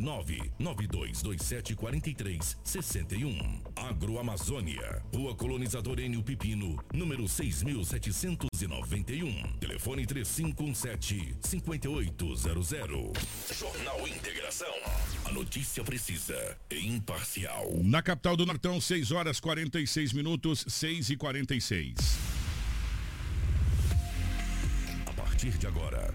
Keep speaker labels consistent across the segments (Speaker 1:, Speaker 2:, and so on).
Speaker 1: 999-9227-4361. Agroamazônia, Rua Colonizador Enio Pipino, número 6791. Telefone 3517-5800. Jornal Integração. A notícia precisa e imparcial.
Speaker 2: Na capital do Nortão, 6 horas 46 minutos, 6 e 46.
Speaker 1: A partir de agora,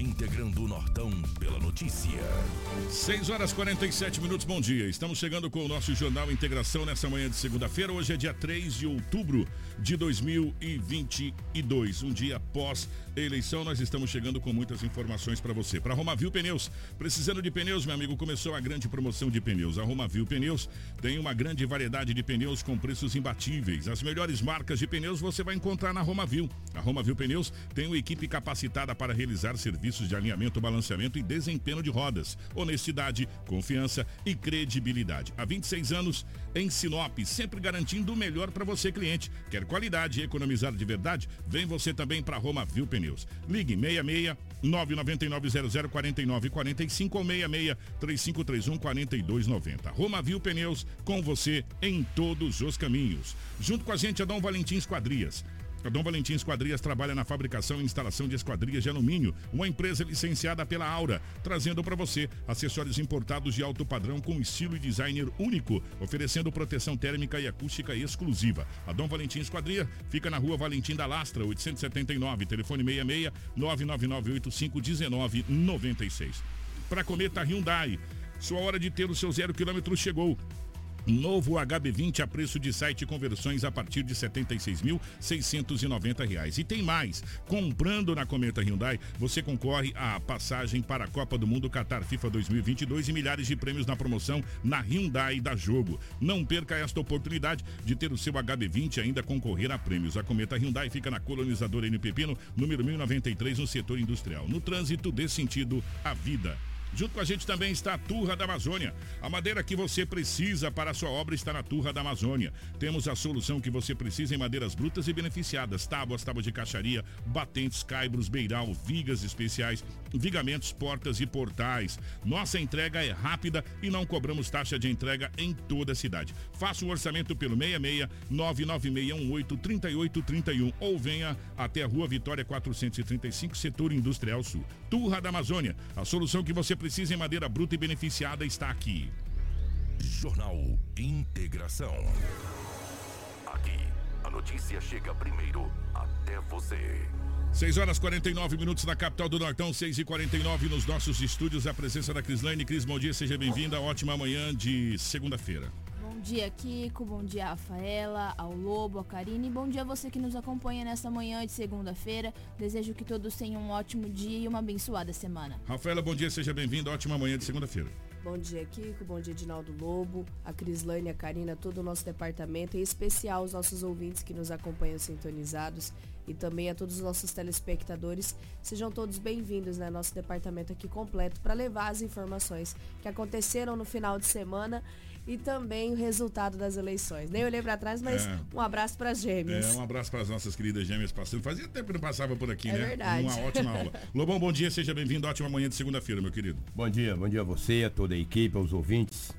Speaker 1: Integrando o Nortão pela notícia.
Speaker 2: 6 horas 47 minutos, bom dia. Estamos chegando com o nosso Jornal Integração nessa manhã de segunda-feira. Hoje é dia 3 de outubro de 2022. Um dia após eleição, nós estamos chegando com muitas informações para você. Para Romavil Pneus, precisando de pneus, meu amigo, começou a grande promoção de pneus. A Romavil Pneus tem uma grande variedade de pneus com preços imbatíveis. As melhores marcas de pneus você vai encontrar na Romavil. A Romavil Pneus tem uma equipe capacitada para realizar serviços de alinhamento, balanceamento e desempenho de rodas. Honestidade, confiança e credibilidade. Há 26 anos em Sinop, sempre garantindo o melhor para você, cliente. Quer qualidade e economizar de verdade? Vem você também para Romavil Pneus. Ligue 66 999-00-4945 ou 66 3531 4290. Romavil Pneus, com você em todos os caminhos. Junto com a gente, Adão Valentim Esquadrias. A Dom Valentim Esquadrias trabalha na fabricação e instalação de esquadrias de alumínio, uma empresa licenciada pela Aura, trazendo para você acessórios importados de alto padrão com estilo e designer único, oferecendo proteção térmica e acústica exclusiva. A Dom Valentim Esquadria fica na rua Valentim da Lastra, 879, telefone 66 99985 1996. Para Cometa Hyundai, sua hora de ter o seu zero quilômetro chegou. Novo HB20 a preço de site conversões a partir de R$ 76.690. E tem mais. Comprando na Cometa Hyundai, você concorre à passagem para a Copa do Mundo Qatar FIFA 2022 e milhares de prêmios na promoção na Hyundai da Jogo. Não perca esta oportunidade de ter o seu HB20 e ainda concorrer a prêmios. A Cometa Hyundai fica na colonizadora N Pepino, número 1093, no setor industrial. No trânsito, dê sentido à vida. Junto com a gente também está a Turra da Amazônia. A madeira que você precisa para a sua obra está na Turra da Amazônia. Temos a solução que você precisa em madeiras brutas e beneficiadas: tábuas, tábuas de caixaria, batentes, caibros, beiral, vigas especiais, vigamentos, portas e portais. Nossa entrega é rápida e não cobramos taxa de entrega em toda a cidade. Faça o orçamento pelo 66 99618 3831 ou venha até a Rua Vitória 435, setor industrial sul. Turra da Amazônia, a solução que você precisa em madeira bruta e beneficiada está aqui.
Speaker 1: Jornal Integração. Aqui, a notícia chega primeiro até você.
Speaker 2: 6 horas 49 minutos na capital do Nortão, 6 e 49 nos nossos estúdios. A presença da Crislaine. Cris, bom dia, seja bem-vinda. Ótima manhã de segunda-feira.
Speaker 3: Bom dia, Kiko. Bom dia, Rafaela, ao Lobo, a Karine. Bom dia a você que nos acompanha nesta manhã de segunda-feira. Desejo que todos tenham um ótimo dia e uma abençoada semana.
Speaker 2: Rafaela, bom dia, seja bem-vinda. Ótima manhã de segunda-feira.
Speaker 4: Bom dia, Kiko. Bom dia, Edinaldo Lobo, a Crislane, a Karina, todo o nosso departamento, em especial os nossos ouvintes que nos acompanham sintonizados e também a todos os nossos telespectadores. Sejam todos bem-vindos, né? Nosso departamento aqui completo para levar as informações que aconteceram no final de semana e também o resultado das eleições. Nem olhei para trás, mas é. um abraço para as gêmeas.
Speaker 2: É, um abraço para as nossas queridas gêmeas passando. Fazia tempo que não passava por aqui,
Speaker 4: é
Speaker 2: né?
Speaker 4: Verdade.
Speaker 2: Uma ótima aula. Lobão, bom dia, seja bem-vindo. Ótima manhã de segunda-feira, meu querido.
Speaker 5: Bom dia, bom dia a você, a toda a equipe, aos ouvintes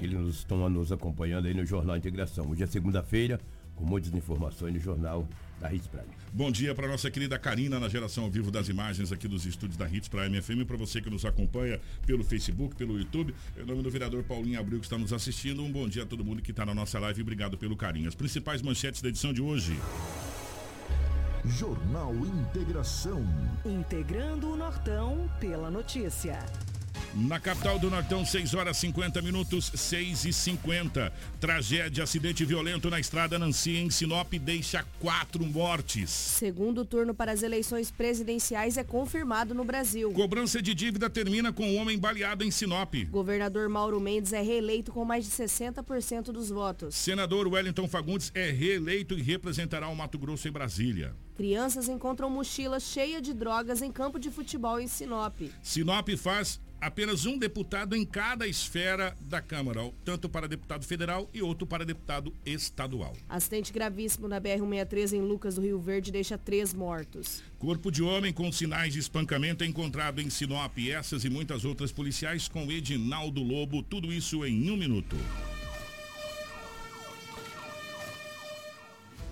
Speaker 5: que nos estão nos acompanhando aí no Jornal Integração. Hoje é segunda-feira, com muitas informações no Jornal da Hits Prime.
Speaker 2: Bom dia para nossa querida Karina na geração ao vivo das imagens aqui dos estúdios da Hits Prime FM, para você que nos acompanha pelo Facebook, pelo YouTube. Em nome do vereador Paulinho Abril que está nos assistindo, um bom dia a todo mundo que está na nossa live. Obrigado pelo carinho. As principais manchetes da edição de hoje.
Speaker 1: Jornal Integração.
Speaker 6: Integrando o Nortão pela notícia.
Speaker 2: Na capital do Nortão, 6 horas 50 minutos, 6 e 50. Tragédia, acidente violento na estrada Nancy, em Sinop, deixa quatro mortes.
Speaker 4: Segundo turno para as eleições presidenciais é confirmado no Brasil.
Speaker 2: Cobrança de dívida termina com um homem baleado em Sinop.
Speaker 4: Governador Mauro Mendes é reeleito com mais de 60% dos votos.
Speaker 2: Senador Wellington Fagundes é reeleito e representará o Mato Grosso em Brasília.
Speaker 4: Crianças encontram mochila cheia de drogas em campo de futebol em Sinop.
Speaker 2: Sinop faz apenas um deputado em cada esfera da Câmara, tanto para deputado federal e outro para deputado estadual.
Speaker 4: Acidente gravíssimo na BR-163 em Lucas do Rio Verde deixa três mortos.
Speaker 2: Corpo de homem com sinais de espancamento é encontrado em Sinop. Essas e muitas outras policiais com Edinaldo Lobo. Tudo isso em um minuto.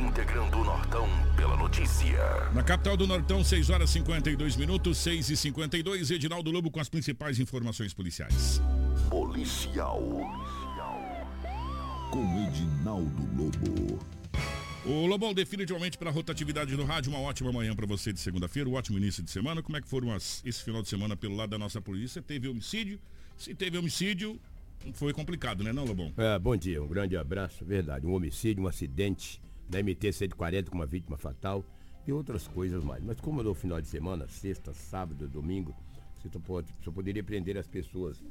Speaker 1: integrando o Nortão pela notícia.
Speaker 2: Na capital do Nortão, 6 horas 52 minutos, 6 e 52 Edinaldo Lobo com as principais informações policiais.
Speaker 1: Policial. Com Edinaldo Lobo.
Speaker 2: O Lobão, definitivamente para a rotatividade no rádio, uma ótima manhã para você de segunda-feira, um ótimo início de semana. Como é que foram as, esse final de semana pelo lado da nossa polícia? Teve homicídio? Se teve homicídio, foi complicado, né, não, Lobão?
Speaker 5: É, bom dia, um grande abraço. Verdade, um homicídio, um acidente da MT-140 com uma vítima fatal e outras coisas mais. Mas como no final de semana, sexta, sábado, domingo, você só, pode, só poderia prender as pessoas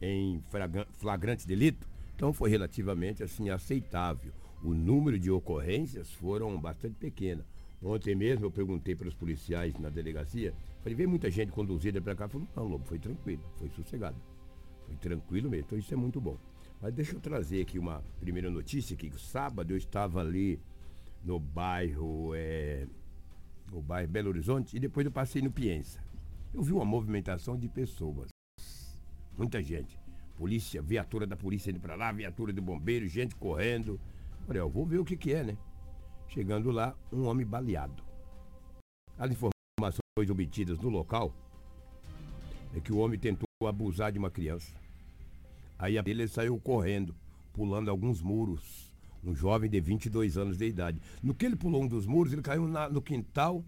Speaker 5: em flagrante delito, então foi relativamente assim aceitável. O número de ocorrências foram bastante pequenas. Ontem mesmo eu perguntei para os policiais na delegacia, falei, vem muita gente conduzida para cá, falou, não, Lobo, foi tranquilo, foi sossegado. Foi tranquilo mesmo, então isso é muito bom. Mas deixa eu trazer aqui uma primeira notícia que sábado eu estava ali no bairro, é, no bairro Belo Horizonte e depois eu passei no Piensa. Eu vi uma movimentação de pessoas, muita gente. Polícia, viatura da polícia indo para lá, viatura do bombeiro, gente correndo. Falei, eu vou ver o que, que é, né? Chegando lá, um homem baleado. As informações obtidas no local é que o homem tentou abusar de uma criança Aí ele saiu correndo, pulando alguns muros. Um jovem de 22 anos de idade. No que ele pulou um dos muros, ele caiu na, no quintal,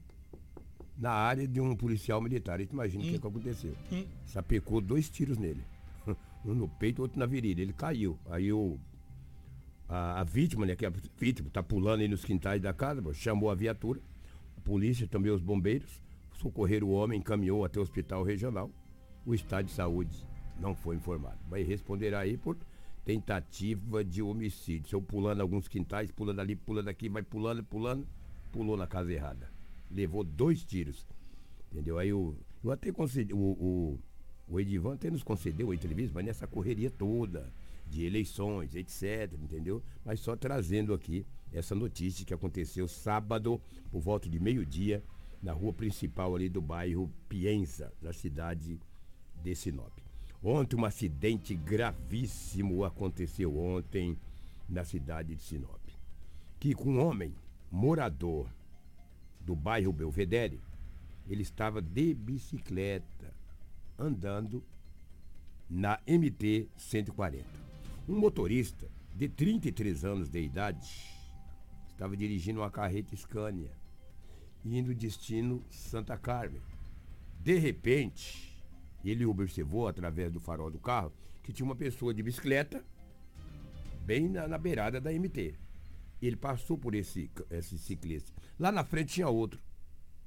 Speaker 5: na área de um policial militar. Então imagina o hum. que, que aconteceu. Hum. Sapecou dois tiros nele. Um no peito, outro na virilha. Ele caiu. Aí o, a, a vítima, né, que é a vítima, tá pulando aí nos quintais da casa, chamou a viatura, a polícia, também os bombeiros, socorreram o homem, encaminhou até o hospital regional. O estado de saúde não foi informado. Vai responder aí por tentativa de homicídio. Se eu pulando alguns quintais, pulando ali, pulando aqui, vai pulando, pulando, pulou na casa errada. Levou dois tiros. Entendeu? Aí o, eu até concedi, o, o, o Edivan até nos concedeu a entrevista, mas nessa correria toda de eleições, etc, entendeu? Mas só trazendo aqui essa notícia que aconteceu sábado, por volta de meio-dia, na rua principal ali do bairro Pienza, na cidade de Sinop. Ontem um acidente gravíssimo aconteceu ontem na cidade de Sinop. Que com um homem morador do bairro Belvedere, ele estava de bicicleta andando na MT 140. Um motorista de 33 anos de idade estava dirigindo uma carreta Scania indo destino Santa Carmen. De repente, ele observou através do farol do carro que tinha uma pessoa de bicicleta bem na, na beirada da MT. Ele passou por esse, esse ciclista. Lá na frente tinha outro,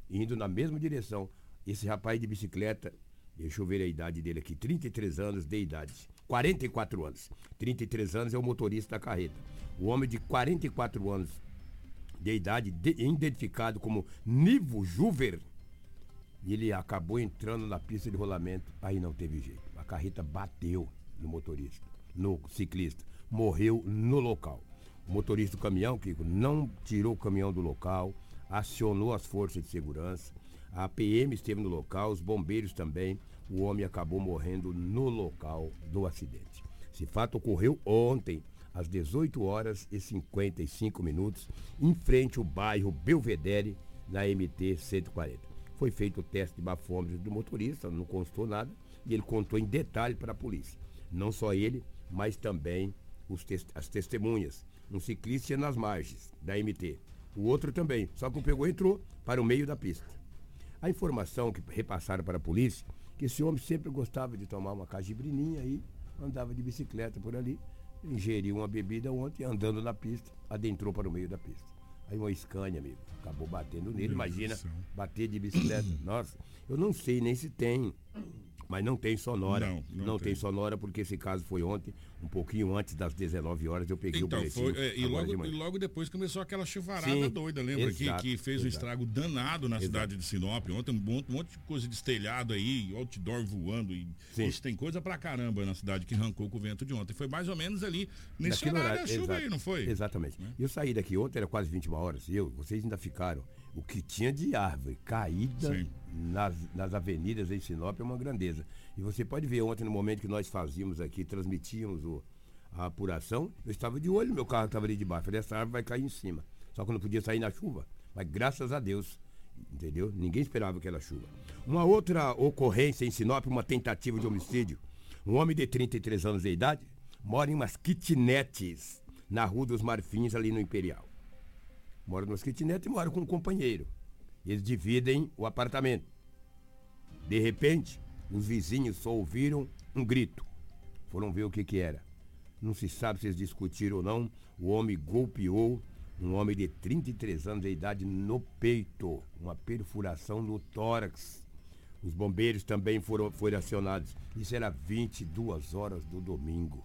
Speaker 5: indo na mesma direção. Esse rapaz de bicicleta, deixa eu ver a idade dele aqui, 33 anos de idade. 44 anos. 33 anos é o motorista da carreta. O homem de 44 anos de idade, de, identificado como Nivo Juver, e ele acabou entrando na pista de rolamento, aí não teve jeito. A carreta bateu no motorista, no ciclista. Morreu no local. O motorista do caminhão, Kiko, não tirou o caminhão do local, acionou as forças de segurança. A PM esteve no local, os bombeiros também. O homem acabou morrendo no local do acidente. Esse fato ocorreu ontem, às 18 horas e 55 minutos, em frente ao bairro Belvedere, na MT 140. Foi feito o teste de bafômetro do motorista, não constou nada, e ele contou em detalhe para a polícia. Não só ele, mas também te as testemunhas. Um ciclista nas margens da MT. O outro também, só que o pegou e entrou para o meio da pista. A informação que repassaram para a polícia que esse homem sempre gostava de tomar uma cajibrininha aí, andava de bicicleta por ali, ingeriu uma bebida ontem, andando na pista, adentrou para o meio da pista. Aí uma Scania, amigo, acabou batendo nele. Imagina, bater de bicicleta. Nossa, eu não sei nem se tem mas não tem sonora. Não, não, não tem. tem. sonora porque esse caso foi ontem, um pouquinho antes das 19 horas, eu peguei
Speaker 2: então,
Speaker 5: o boletim.
Speaker 2: Foi, é, e, logo, e logo depois começou aquela chuvarada Sim, doida, lembra? Exato, que, que fez exato. um estrago danado na exato. cidade de Sinop. Ontem um monte, um monte de coisa de estelhado aí, outdoor voando. E isso tem coisa pra caramba na cidade que arrancou com o vento de ontem. Foi mais ou menos ali nesse Daquilo horário da chuva aí, não foi?
Speaker 5: Exatamente. É. Eu saí daqui ontem, era quase 21 horas, e eu, vocês ainda ficaram. O que tinha de árvore caída nas, nas avenidas em Sinop é uma grandeza. E você pode ver ontem, no momento que nós fazíamos aqui, transmitíamos o, a apuração, eu estava de olho, meu carro estava ali debaixo. Falei, essa árvore vai cair em cima. Só que não podia sair na chuva. Mas graças a Deus, entendeu? Ninguém esperava aquela chuva. Uma outra ocorrência em Sinop, uma tentativa de homicídio. Um homem de 33 anos de idade mora em umas kitnetes na Rua dos Marfins, ali no Imperial. Mora nas kitnetes e mora com um companheiro. Eles dividem o apartamento. De repente, os vizinhos só ouviram um grito. Foram ver o que, que era. Não se sabe se eles discutiram ou não. O homem golpeou um homem de 33 anos de idade no peito, uma perfuração no tórax. Os bombeiros também foram, foram acionados. Isso era 22 horas do domingo.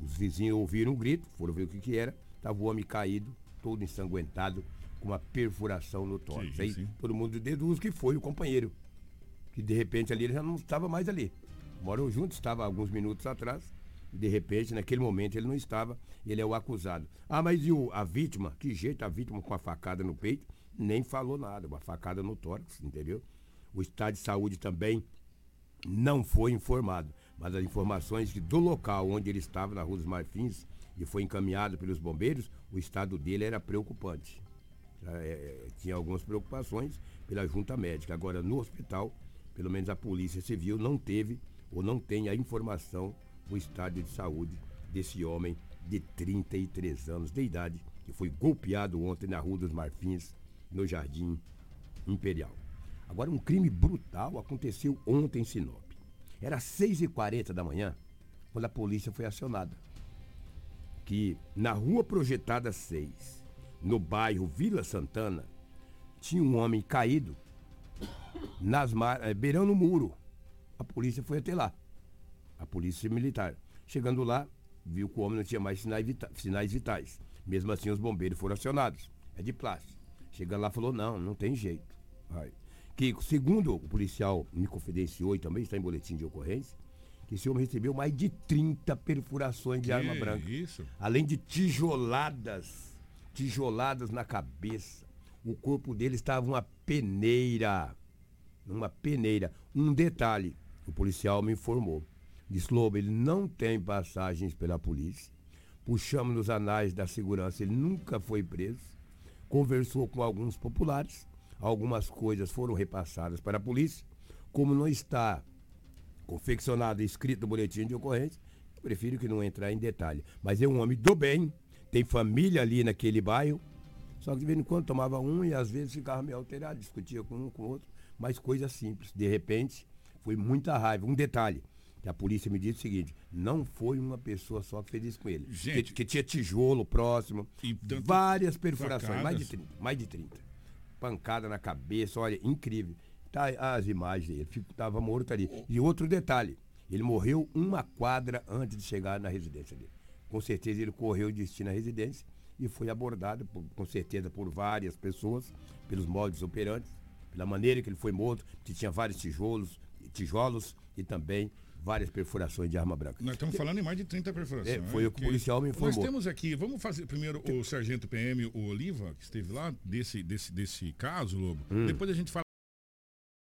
Speaker 5: Os vizinhos ouviram um grito, foram ver o que, que era. Estava o homem caído, todo ensanguentado, com uma perfuração no tórax. Sim, Aí sim. todo mundo deduz que foi o companheiro que de repente ali ele já não estava mais ali. Moram juntos, estava alguns minutos atrás, e de repente, naquele momento, ele não estava, ele é o acusado. Ah, mas e o, a vítima? Que jeito a vítima com a facada no peito? Nem falou nada, uma facada no tórax, entendeu? O estado de saúde também não foi informado, mas as informações que do local onde ele estava, na Rua dos Marfins, e foi encaminhado pelos bombeiros, o estado dele era preocupante. É, é tinha algumas preocupações pela junta médica. Agora, no hospital, pelo menos a Polícia Civil não teve ou não tem a informação do estado de saúde desse homem de 33 anos de idade que foi golpeado ontem na Rua dos Marfins, no Jardim Imperial. Agora, um crime brutal aconteceu ontem em Sinop. Era 6h40 da manhã quando a polícia foi acionada. Que na rua projetada 6, no bairro Vila Santana, tinha um homem caído nas mar... É, beirando o muro. A polícia foi até lá. A polícia militar. Chegando lá, viu que o homem não tinha mais sinais, vita... sinais vitais. Mesmo assim, os bombeiros foram acionados. É de plástico. Chegando lá, falou: não, não tem jeito. Que, segundo o policial me confidenciou e também está em boletim de ocorrência, que esse homem recebeu mais de 30 perfurações de que arma branca.
Speaker 2: Isso?
Speaker 5: Além de tijoladas, tijoladas na cabeça. O corpo dele estava uma peneira numa peneira. Um detalhe, o policial me informou. Disse, Lobo, ele não tem passagens pela polícia. Puxamos nos anais da segurança, ele nunca foi preso. Conversou com alguns populares. Algumas coisas foram repassadas para a polícia. Como não está confeccionado e escrito no boletim de ocorrência, eu prefiro que não entrar em detalhe. Mas é um homem do bem, tem família ali naquele bairro. Só que de vez em quando tomava um e às vezes ficava meio alterado, discutia com um com o outro mas coisa simples. De repente, foi muita raiva. Um detalhe, que a polícia me disse o seguinte, não foi uma pessoa só que fez isso com ele. Gente, que, que tinha tijolo próximo, várias perfurações, mais de 30, mais de 30. Pancada na cabeça, olha, incrível. Tá as imagens dele, estava morto ali. E outro detalhe, ele morreu uma quadra antes de chegar na residência dele. Com certeza ele correu o destino à residência e foi abordado, por, com certeza, por várias pessoas, pelos modos operantes pela maneira que ele foi morto, que tinha vários tijolos, tijolos e também várias perfurações de arma branca.
Speaker 2: Nós estamos falando em mais de 30 perfurações.
Speaker 5: É, foi né? o que o policial me informou.
Speaker 2: Nós temos aqui, vamos fazer primeiro o sargento PM, o Oliva, que esteve lá, desse, desse, desse caso, Lobo. Hum. Depois a gente fala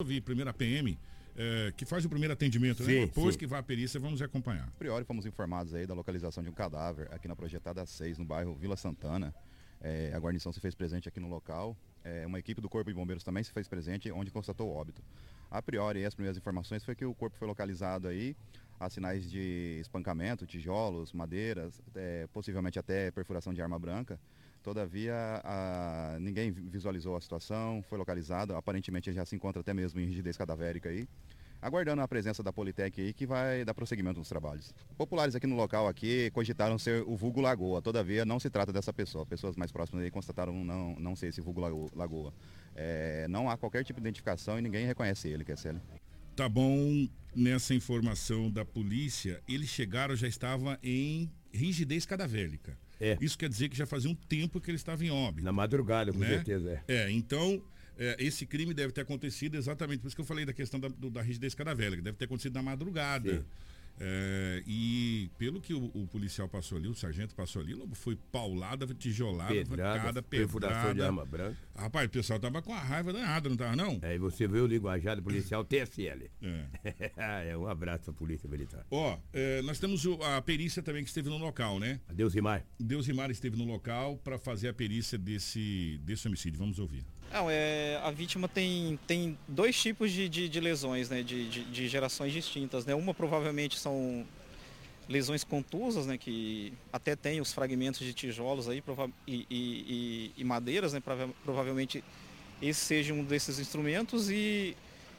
Speaker 2: ouvir primeiro a PM, é, que faz o primeiro atendimento,
Speaker 5: Sim,
Speaker 2: né? Depois
Speaker 5: sim.
Speaker 2: que vai a perícia, vamos acompanhar.
Speaker 7: A priori fomos informados aí da localização de um cadáver aqui na projetada 6, no bairro Vila Santana. É, a guarnição se fez presente aqui no local. É, uma equipe do Corpo de Bombeiros também se fez presente, onde constatou o óbito. A priori, as primeiras informações foi que o corpo foi localizado aí, há sinais de espancamento, tijolos, madeiras, é, possivelmente até perfuração de arma branca. Todavia, a- ninguém vi- visualizou a situação, foi localizado, aparentemente já se encontra até mesmo em rigidez cadavérica aí aguardando a presença da Politec aí que vai dar prosseguimento nos trabalhos. Populares aqui no local aqui cogitaram ser o vulgo Lagoa, todavia não se trata dessa pessoa. Pessoas mais próximas aí constataram não, não ser esse vulgo Lago- Lagoa. É, não há qualquer tipo de identificação e ninguém reconhece ele, Kessel.
Speaker 2: Tá bom, nessa informação da polícia, eles chegaram, já estava em rigidez cadavérica.
Speaker 5: É.
Speaker 2: Isso quer dizer que já fazia um tempo que ele estava em óbito.
Speaker 5: Na madrugada, com
Speaker 2: né?
Speaker 5: certeza, é.
Speaker 2: É, então, é, esse crime deve ter acontecido exatamente, por isso que eu falei da questão da, do- da rigidez cadavérica, deve ter acontecido na madrugada.
Speaker 5: Sim.
Speaker 2: É, e pelo que o, o policial passou ali, o sargento passou ali, foi paulada, tijolada,
Speaker 5: Pedrada,
Speaker 2: pancada,
Speaker 5: perfuração de arma branca.
Speaker 2: Rapaz, o pessoal tava com a raiva danada, não tava não?
Speaker 5: Aí você vê o linguajar policial TSL.
Speaker 2: É.
Speaker 5: é, um abraço à Polícia Militar.
Speaker 2: Ó, é, nós temos a perícia também que esteve no local, né?
Speaker 5: Adeus, Rimar.
Speaker 2: Deus Rimar esteve no local para fazer a perícia desse, desse homicídio. Vamos ouvir.
Speaker 8: Não, é, a vítima tem, tem dois tipos de, de, de lesões, né, de, de, de gerações distintas. Né? Uma provavelmente são lesões contusas, né, que até tem os fragmentos de tijolos aí, e, e, e- madeiras, né, prova provavelmente esse seja um desses instrumentos e,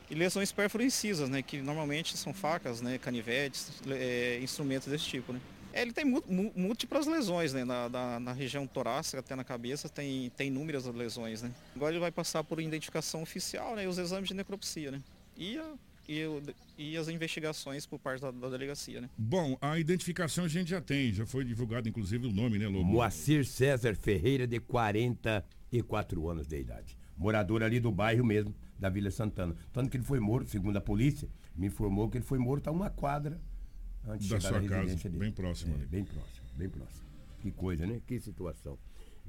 Speaker 8: e lesões perforincisas, né, que normalmente são facas, né, canivetes, é, instrumentos desse tipo, né. É, Ele tem múltiplas lesões, né? Na, na- na região torácica até na cabeça tem, tem inúmeras lesões, né? Agora ele vai passar por identificação oficial, né? E os exames de necropsia, né? E, a- e, o- e as investigações por parte da, da delegacia, né?
Speaker 2: Bom, a identificação a gente já tem, já foi divulgado inclusive o nome, né, Lobo?
Speaker 5: Moacir César Ferreira, de 44 anos de idade. Morador ali do bairro mesmo, da Vila Santana. Tanto que ele foi morto, segundo a polícia, me informou que ele foi morto a uma quadra antes de
Speaker 2: Da sua casa,
Speaker 5: dele.
Speaker 2: bem próximo
Speaker 5: É,
Speaker 2: ali.
Speaker 5: bem próximo, bem próximo. Que coisa, né? Que situação.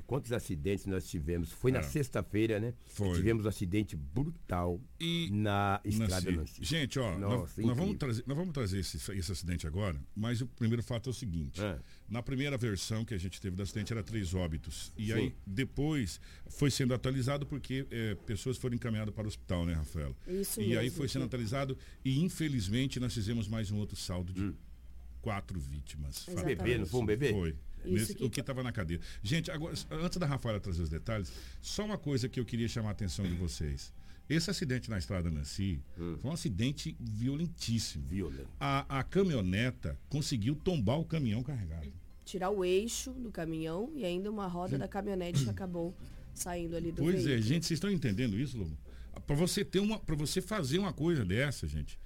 Speaker 5: Quantos acidentes nós tivemos? Foi na
Speaker 2: É.
Speaker 5: sexta-feira, né?
Speaker 2: Foi.
Speaker 5: Tivemos um acidente brutal
Speaker 2: E
Speaker 5: na estrada
Speaker 2: Nancy.
Speaker 5: Nancy.
Speaker 2: Gente, ó, nós,
Speaker 5: Nossa,
Speaker 2: nós vamos
Speaker 5: incrível.
Speaker 2: trazer, nós vamos trazer esse, esse acidente agora, mas o primeiro fato é o seguinte.
Speaker 5: É.
Speaker 2: Na primeira versão que a gente teve do acidente era três óbitos. E
Speaker 5: Sim.
Speaker 2: aí depois foi sendo atualizado porque é, pessoas foram encaminhadas para o hospital, né, Rafaela?
Speaker 4: Isso
Speaker 2: E aí
Speaker 4: mesmo,
Speaker 2: foi sendo atualizado e infelizmente nós fizemos mais um outro saldo de quatro vítimas.
Speaker 5: Bebê, não foi um bebê?
Speaker 2: Foi.
Speaker 4: Isso
Speaker 2: Nesse-
Speaker 4: que-
Speaker 2: o que estava na cadeia. Gente, agora, antes da Rafaela trazer os detalhes, só uma coisa que eu queria chamar a atenção de vocês. Esse acidente na estrada Nancy foi um acidente violentíssimo.
Speaker 5: Violento.
Speaker 2: A, a caminhoneta conseguiu tombar o caminhão carregado.
Speaker 4: Tirar o eixo do caminhão e ainda uma roda da caminhonete que acabou saindo ali do
Speaker 2: Pois é,
Speaker 4: veículo.
Speaker 2: gente, vocês estão entendendo isso, Lobo? Para você ter uma, para você fazer uma coisa dessa, gente,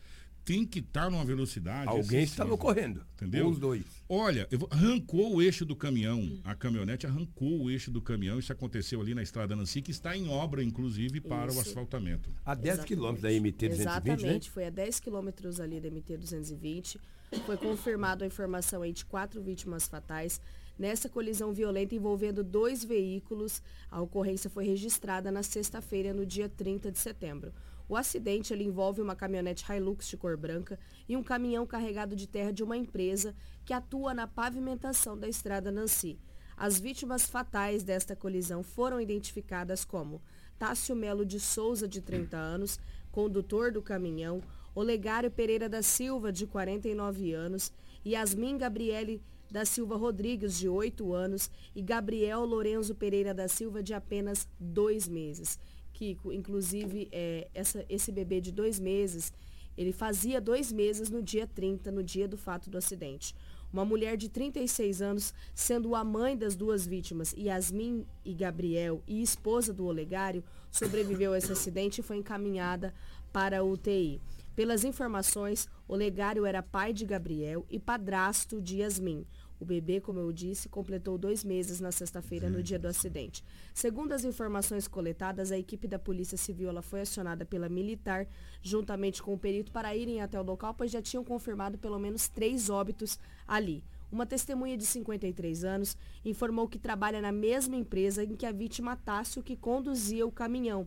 Speaker 2: tem que estar numa velocidade.
Speaker 5: Alguém estava correndo.
Speaker 2: Entendeu?
Speaker 5: Ou os dois.
Speaker 2: Olha, vou- arrancou o eixo do caminhão. A caminhonete arrancou o eixo do caminhão. Isso aconteceu ali na estrada Nancy, que está em obra, inclusive, para o
Speaker 4: Isso.
Speaker 2: asfaltamento.
Speaker 5: A 10
Speaker 4: Exatamente.
Speaker 5: quilômetros da MT 220,
Speaker 4: Exatamente,
Speaker 5: né?
Speaker 4: foi a 10 quilômetros ali da MT 220. Foi confirmado a informação aí de quatro vítimas fatais. Nessa colisão violenta envolvendo dois veículos, a ocorrência foi registrada na sexta-feira, no dia 30 de setembro. O acidente envolve uma caminhonete Hilux de cor branca e um caminhão carregado de terra de uma empresa que atua na pavimentação da estrada Nancy. As vítimas fatais desta colisão foram identificadas como Tássio Melo de Souza, de 30 anos, condutor do caminhão, Olegário Pereira da Silva, de 49 anos, Yasmin Gabriele da Silva Rodrigues, de 8 anos, e Gabriel Lorenzo Pereira da Silva, de apenas dois meses. Kiko, inclusive, é, essa- esse bebê de dois meses, ele fazia dois meses no dia 30, no dia do fato do acidente. Uma mulher de 36 anos, sendo a mãe das duas vítimas, Yasmin e Gabriel, e esposa do Olegário, sobreviveu a esse acidente e foi encaminhada para a UTI. Pelas informações, Olegário era pai de Gabriel e padrasto de Yasmin. O bebê, como eu disse, completou dois meses na sexta-feira, no dia do acidente. Segundo as informações coletadas, a equipe da Polícia Civil ela foi acionada pela militar, juntamente com o perito, para irem até o local, pois já tinham confirmado pelo menos três óbitos ali. Uma testemunha de 53 anos informou que trabalha na mesma empresa em que a vítima Tássio, que conduzia o caminhão.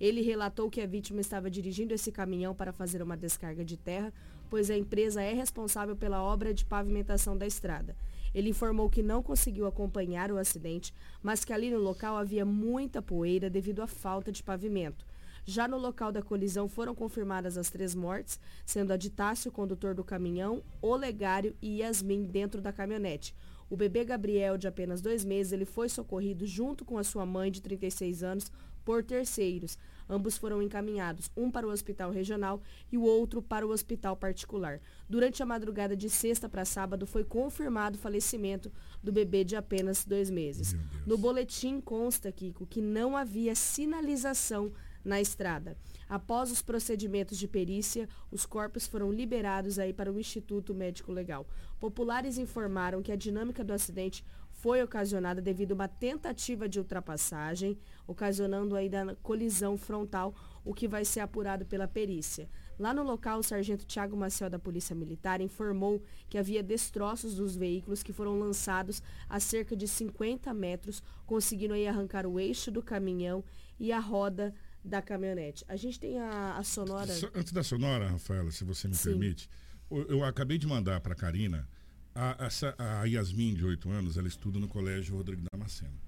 Speaker 4: Ele relatou que a vítima estava dirigindo esse caminhão para fazer uma descarga de terra, pois a empresa é responsável pela obra de pavimentação da estrada. Ele informou que não conseguiu acompanhar o acidente, mas que ali no local havia muita poeira devido à falta de pavimento. Já no local da colisão foram confirmadas as três mortes, sendo a de Tássio, condutor do caminhão, Olegário e Yasmin dentro da caminhonete. O bebê Gabriel, de apenas dois meses, ele foi socorrido junto com a sua mãe de 36 anos por terceiros. Ambos foram encaminhados, um para o hospital regional e o outro para o hospital particular. Durante a madrugada de sexta para sábado, foi confirmado o falecimento do bebê de apenas dois meses. No boletim consta, Kiko, que não havia sinalização na estrada. Após os procedimentos de perícia, os corpos foram liberados aí para o Instituto Médico Legal. Populares informaram que a dinâmica do acidente foi ocasionada devido a uma tentativa de ultrapassagem, ocasionando aí da colisão frontal, o que vai ser apurado pela perícia. Lá no local, o sargento Tiago Maciel da Polícia Militar informou que havia destroços dos veículos que foram lançados a cerca de 50 metros, conseguindo aí arrancar o eixo do caminhão e a roda da caminhonete. A gente tem a, a sonora.
Speaker 2: Antes da sonora, Rafaela, se você me Sim. permite, eu, eu acabei de mandar para a Karina a, essa, a Yasmin, de 8 anos, ela estuda no Colégio Rodrigo Damasceno.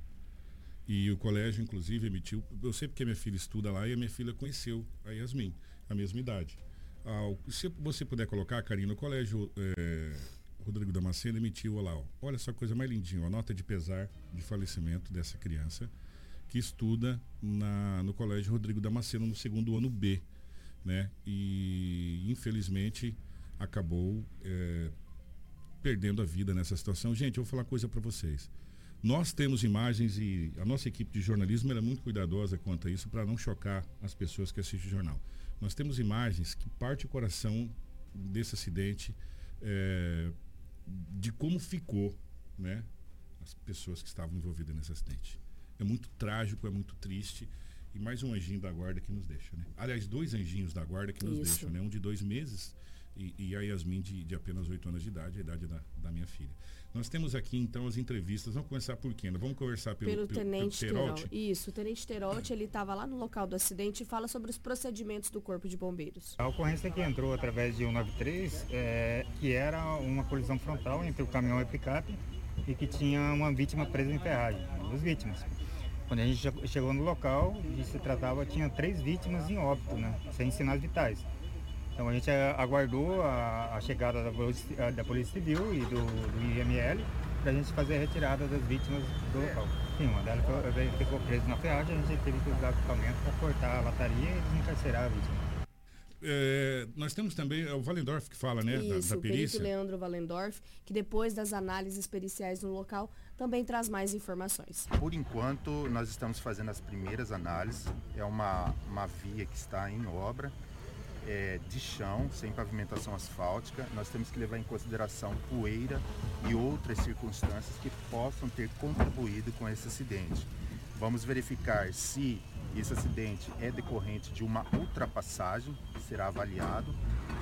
Speaker 2: E o colégio, inclusive, emitiu. Eu sei porque minha filha estuda lá e a minha filha conheceu a Yasmin, a mesma idade. Ah, se você puder colocar, Karina, o colégio é, Rodrigo Damasceno emitiu lá, ó, olha só coisa mais lindinha, a nota de pesar de falecimento dessa criança que estuda na, no colégio Rodrigo Damasceno no segundo ano B. Né? E infelizmente acabou é, perdendo a vida nessa situação. Gente, eu vou falar coisa para vocês. Nós temos imagens e a nossa equipe de jornalismo é muito cuidadosa quanto a isso para não chocar as pessoas que assistem o jornal. Nós temos imagens que parte o coração desse acidente, é, de como ficou, né, as pessoas que estavam envolvidas nesse acidente. É muito trágico, é muito triste e mais um anjinho da guarda que nos deixa, né? Aliás, dois anjinhos da guarda que nos Isso. deixam, né? Um de dois meses e, e a Yasmin de, de apenas 8 anos de idade, a idade da, da minha filha. Nós temos aqui então as entrevistas. Vamos começar por quem? Vamos conversar pelo,
Speaker 4: pelo, pelo Tenente pelo Isso, o Tenente Terolte, ele estava lá no local do acidente e fala sobre os procedimentos do Corpo de Bombeiros.
Speaker 9: A ocorrência que entrou através de 193, é, que era uma colisão frontal entre o caminhão e o picape e que tinha uma vítima presa em ferragem, duas vítimas. Quando a gente chegou no local, se tratava, tinha três vítimas em óbito, né, sem sinais vitais. Então a gente aguardou a, a chegada da polícia, da polícia, Civil e do, do IML para a gente fazer a retirada das vítimas do local. Sim, uma delas ficou presa na ferragem, a gente teve que usar equipamento para cortar a lataria e desencarcerar a vítima.
Speaker 2: É, nós temos também é o Valendorf que fala, né,
Speaker 4: Isso,
Speaker 2: da, da perícia.
Speaker 4: o Leandro Valendorf, que depois das análises periciais no local também traz mais informações.
Speaker 10: Por enquanto, nós estamos fazendo as primeiras análises. É uma, uma via que está em obra é, de chão, sem pavimentação asfáltica, nós temos que levar em consideração poeira e outras circunstâncias que possam ter contribuído com esse acidente. Vamos verificar se esse acidente é decorrente de uma ultrapassagem, será avaliado,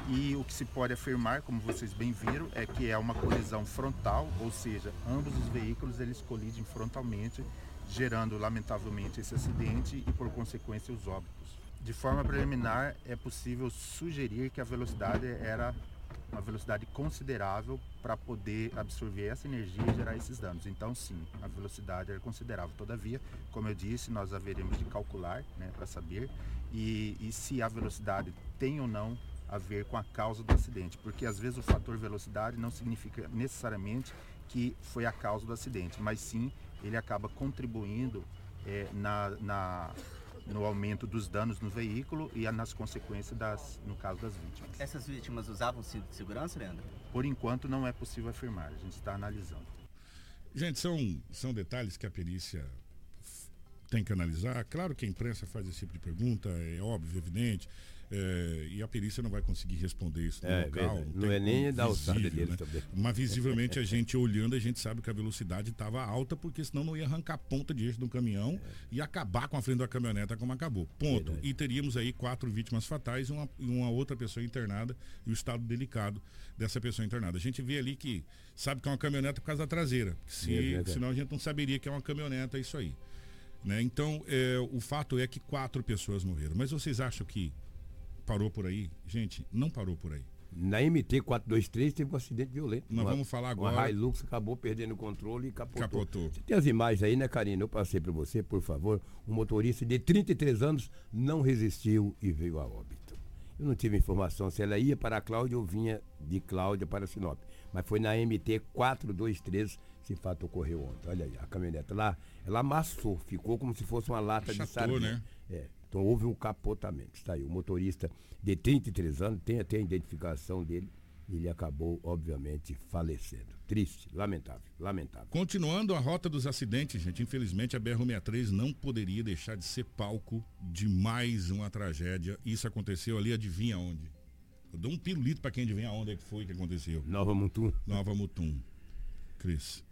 Speaker 10: e o que se pode afirmar, como vocês bem viram, é que é uma colisão frontal, ou seja, ambos os veículos eles colidem frontalmente, gerando lamentavelmente esse acidente e por consequência os óbitos. De forma preliminar, é possível sugerir que a velocidade era uma velocidade considerável para poder absorver essa energia e gerar esses danos. Então, sim, a velocidade era considerável. Todavia, como eu disse, nós haveremos de calcular né, para saber e, e se a velocidade tem ou não a ver com a causa do acidente, porque às vezes o fator velocidade não significa necessariamente que foi a causa do acidente, mas sim ele acaba contribuindo é, na, na no aumento dos danos no veículo e nas consequências, das, no caso das vítimas.
Speaker 11: Essas vítimas usavam cinto de segurança, Leandro?
Speaker 10: Por enquanto não é possível afirmar, a gente está analisando.
Speaker 2: Gente, são, são detalhes que a perícia tem que analisar. Claro que a imprensa faz esse tipo de pergunta, é óbvio, evidente. É, e a perícia não vai conseguir responder isso no é, local.
Speaker 5: Não, não é nem da alçada dele né?
Speaker 2: também. Mas visivelmente a gente olhando, a gente sabe que a velocidade estava alta, porque senão não ia arrancar a ponta de eixo do caminhão é. e acabar com a frente da caminhoneta como acabou. Ponto. Verdade. E teríamos aí quatro vítimas fatais e uma, uma outra pessoa internada e o estado delicado dessa pessoa internada. A gente vê ali que sabe que é uma caminhoneta por causa da traseira. Se, senão a gente não saberia que é uma caminhoneta, isso aí. Né? Então, é, o fato é que quatro pessoas morreram. Mas vocês acham que parou por aí? Gente, não parou por aí.
Speaker 5: Na MT-423 teve um acidente violento.
Speaker 2: Nós
Speaker 5: uma,
Speaker 2: vamos falar agora.
Speaker 5: Uma Hilux acabou perdendo o controle e capotou.
Speaker 2: Capotou.
Speaker 5: Você tem as imagens aí, né, Karina? Eu passei para você, por favor. Um motorista de 33 anos não resistiu e veio a óbito. Eu não tive informação se ela ia para a Cláudia ou vinha de Cláudia para Sinop. Mas foi na MT-423 esse fato ocorreu ontem. Olha aí, a caminhonete lá, ela amassou, ficou como se fosse uma lata
Speaker 2: Chatou,
Speaker 5: de sardinha.
Speaker 2: né?
Speaker 5: É. Então houve um capotamento. Está aí. O motorista de 33 anos, tem até a identificação dele, ele acabou, obviamente, falecendo. Triste, lamentável, lamentável.
Speaker 2: Continuando a rota dos acidentes, gente, infelizmente a BR-63 não poderia deixar de ser palco de mais uma tragédia. Isso aconteceu ali, adivinha onde? Eu dou um pirulito para quem adivinha onde é que foi que aconteceu.
Speaker 5: Nova Mutum.
Speaker 2: Nova Mutum. Cris.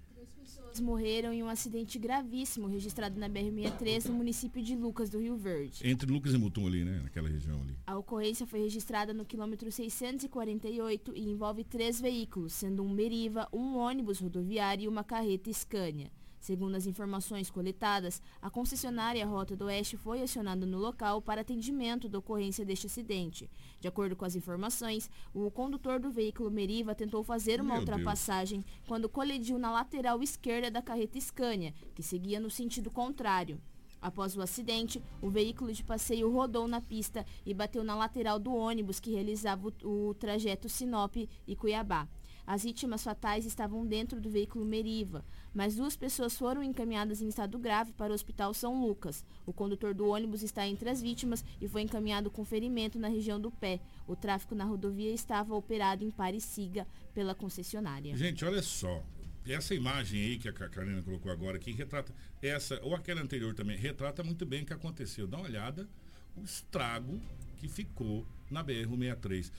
Speaker 3: Pessoas morreram em um acidente gravíssimo registrado na BR-63 no município de Lucas do Rio Verde.
Speaker 2: Entre Lucas e Mutum ali, né? Naquela região ali.
Speaker 3: A ocorrência foi registrada no quilômetro 648 e envolve três veículos, sendo um Meriva, um ônibus rodoviário e uma carreta Scania. Segundo as informações coletadas, a concessionária Rota do Oeste foi acionada no local para atendimento da ocorrência deste acidente. De acordo com as informações, o condutor do veículo Meriva tentou fazer uma
Speaker 2: Meu
Speaker 3: ultrapassagem quando colidiu na lateral esquerda da carreta Scania, que seguia no sentido contrário. Após o acidente, o veículo de passeio rodou na pista e bateu na lateral do ônibus que realizava o, o trajeto Sinop e Cuiabá. As vítimas fatais estavam dentro do veículo Meriva, mas duas pessoas foram encaminhadas em estado grave para o Hospital São Lucas. O condutor do ônibus está entre as vítimas e foi encaminhado com ferimento na região do pé. O tráfego na rodovia estava operado em pare siga pela concessionária.
Speaker 2: Gente, olha só. Essa imagem aí que a Karina colocou agora aqui retrata essa ou aquela anterior também retrata muito bem o que aconteceu. Dá uma olhada o estrago que ficou na BR-163.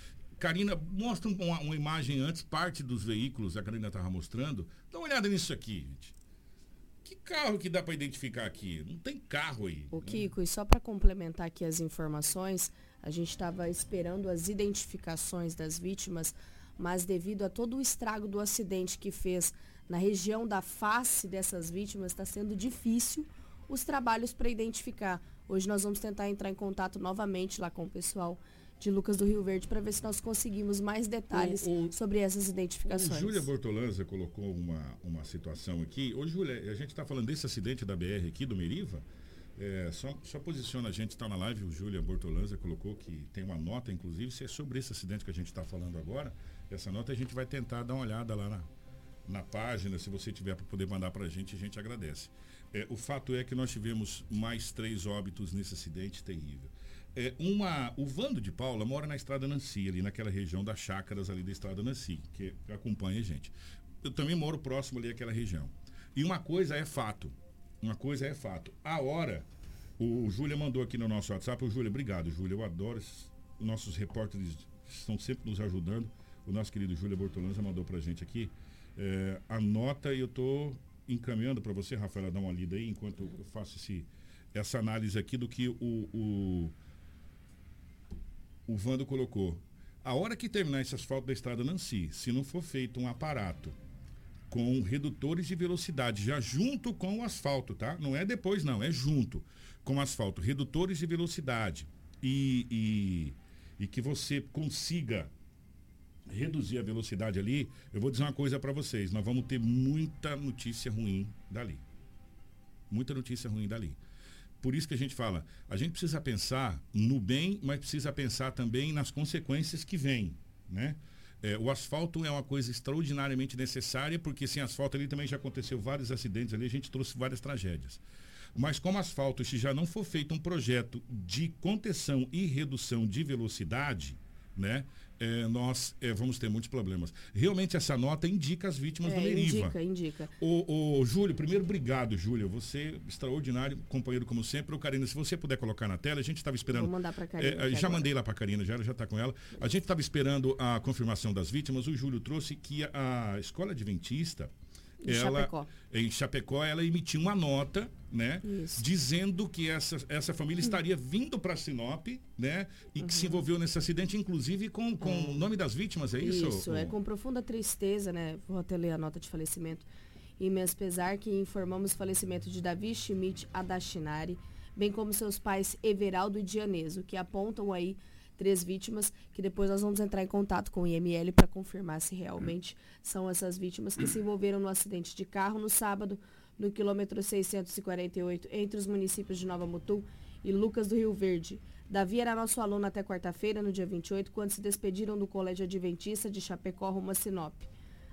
Speaker 2: Karina, mostra uma, uma, imagem antes, parte dos veículos, a Karina estava mostrando. Dá uma olhada nisso aqui, gente. Que carro que dá para identificar aqui? Não tem carro aí.
Speaker 4: O
Speaker 2: né?
Speaker 4: Kiko, e só para complementar aqui as informações, a gente estava esperando as identificações das vítimas, mas devido a todo o estrago do acidente que fez na região da face dessas vítimas, está sendo difícil os trabalhos para identificar. Hoje nós vamos tentar entrar em contato novamente lá com o pessoal de Lucas do Rio Verde para ver se nós conseguimos mais detalhes
Speaker 2: O- o-
Speaker 4: sobre essas identificações.
Speaker 2: Júlia Bortolanza colocou uma, uma situação aqui. Ô, Júlia, a gente está falando desse acidente da BR aqui, do Meriva. É, só, só posiciona a gente, está na live, o Júlia Bortolanza colocou que tem uma nota, inclusive, se é sobre esse acidente que a gente está falando agora. Essa nota a gente vai tentar dar uma olhada lá na, na página, se você tiver para poder mandar para a gente, a gente agradece. É, o fato é que nós tivemos mais três óbitos nesse acidente terrível. É, uma, o Vando de Paula mora na Estrada Nancy, ali naquela região das chácaras ali da Estrada Nancy, que acompanha a gente. Eu também moro próximo ali àquela região. E uma coisa é fato. Uma coisa é fato. A hora, o Júlia mandou aqui no nosso WhatsApp. O Júlia, obrigado, Júlia. Eu adoro. esses- Os nossos repórteres estão sempre nos ajudando. O nosso querido Júlia Bortolanza mandou pra gente aqui. É, a nota e eu tô encaminhando para você, Rafaela, dar uma lida aí, enquanto eu faço esse, essa análise aqui do que o, o, o Vando colocou. A hora que terminar esse asfalto da estrada Nancy, se não for feito um aparato com redutores de velocidade, já junto com o asfalto, tá? Não é depois, não, é junto com o asfalto, redutores de velocidade e, e, e que você consiga reduzir a velocidade ali, eu vou dizer uma coisa para vocês, nós vamos ter muita notícia ruim dali. Muita notícia ruim dali. Por isso que a gente fala, a gente precisa pensar no bem, mas precisa pensar também nas consequências que vêm, né? É, o asfalto é uma coisa extraordinariamente necessária, porque sem asfalto ali também já aconteceu vários acidentes ali, a gente trouxe várias tragédias. Mas como asfalto, se já não for feito um projeto de contenção e redução de velocidade, né, é, nós é, vamos ter muitos problemas. Realmente essa nota indica as vítimas do
Speaker 4: É,
Speaker 2: Meriva.
Speaker 4: indica, indica.
Speaker 2: O, o Júlio, primeiro, obrigado, Júlio. Você extraordinário, companheiro como sempre. O Karina, se você puder colocar na tela, a gente estava esperando.
Speaker 4: Vou mandar pra Karina
Speaker 2: É, já
Speaker 4: agora.
Speaker 2: mandei lá para Karina, já, já está com ela. A gente estava esperando a confirmação das vítimas. O Júlio trouxe que a, a escola adventista.
Speaker 4: Em
Speaker 2: ela,
Speaker 4: Chapecó.
Speaker 2: Em Chapecó, ela emitiu uma nota, né?
Speaker 4: Isso.
Speaker 2: Dizendo que essa, essa família estaria vindo para Sinop, né? E que se envolveu nesse acidente, inclusive com, com o nome das vítimas, é isso?
Speaker 4: Isso, é com profunda tristeza, né? Vou até ler a nota de falecimento. Imenso pesar que informamos o falecimento de Davi Schmidt Adachinari, bem como seus pais Everaldo e Dianeso, que apontam aí três vítimas, que depois nós vamos entrar em contato com o IML para confirmar se realmente são essas vítimas que se envolveram no acidente de carro no sábado, no quilômetro 648, entre os municípios de Nova Mutum e Lucas do Rio Verde. Davi era nosso aluno até quarta-feira, no dia 28, quando se despediram do Colégio Adventista de Chapecó rumo a Sinop.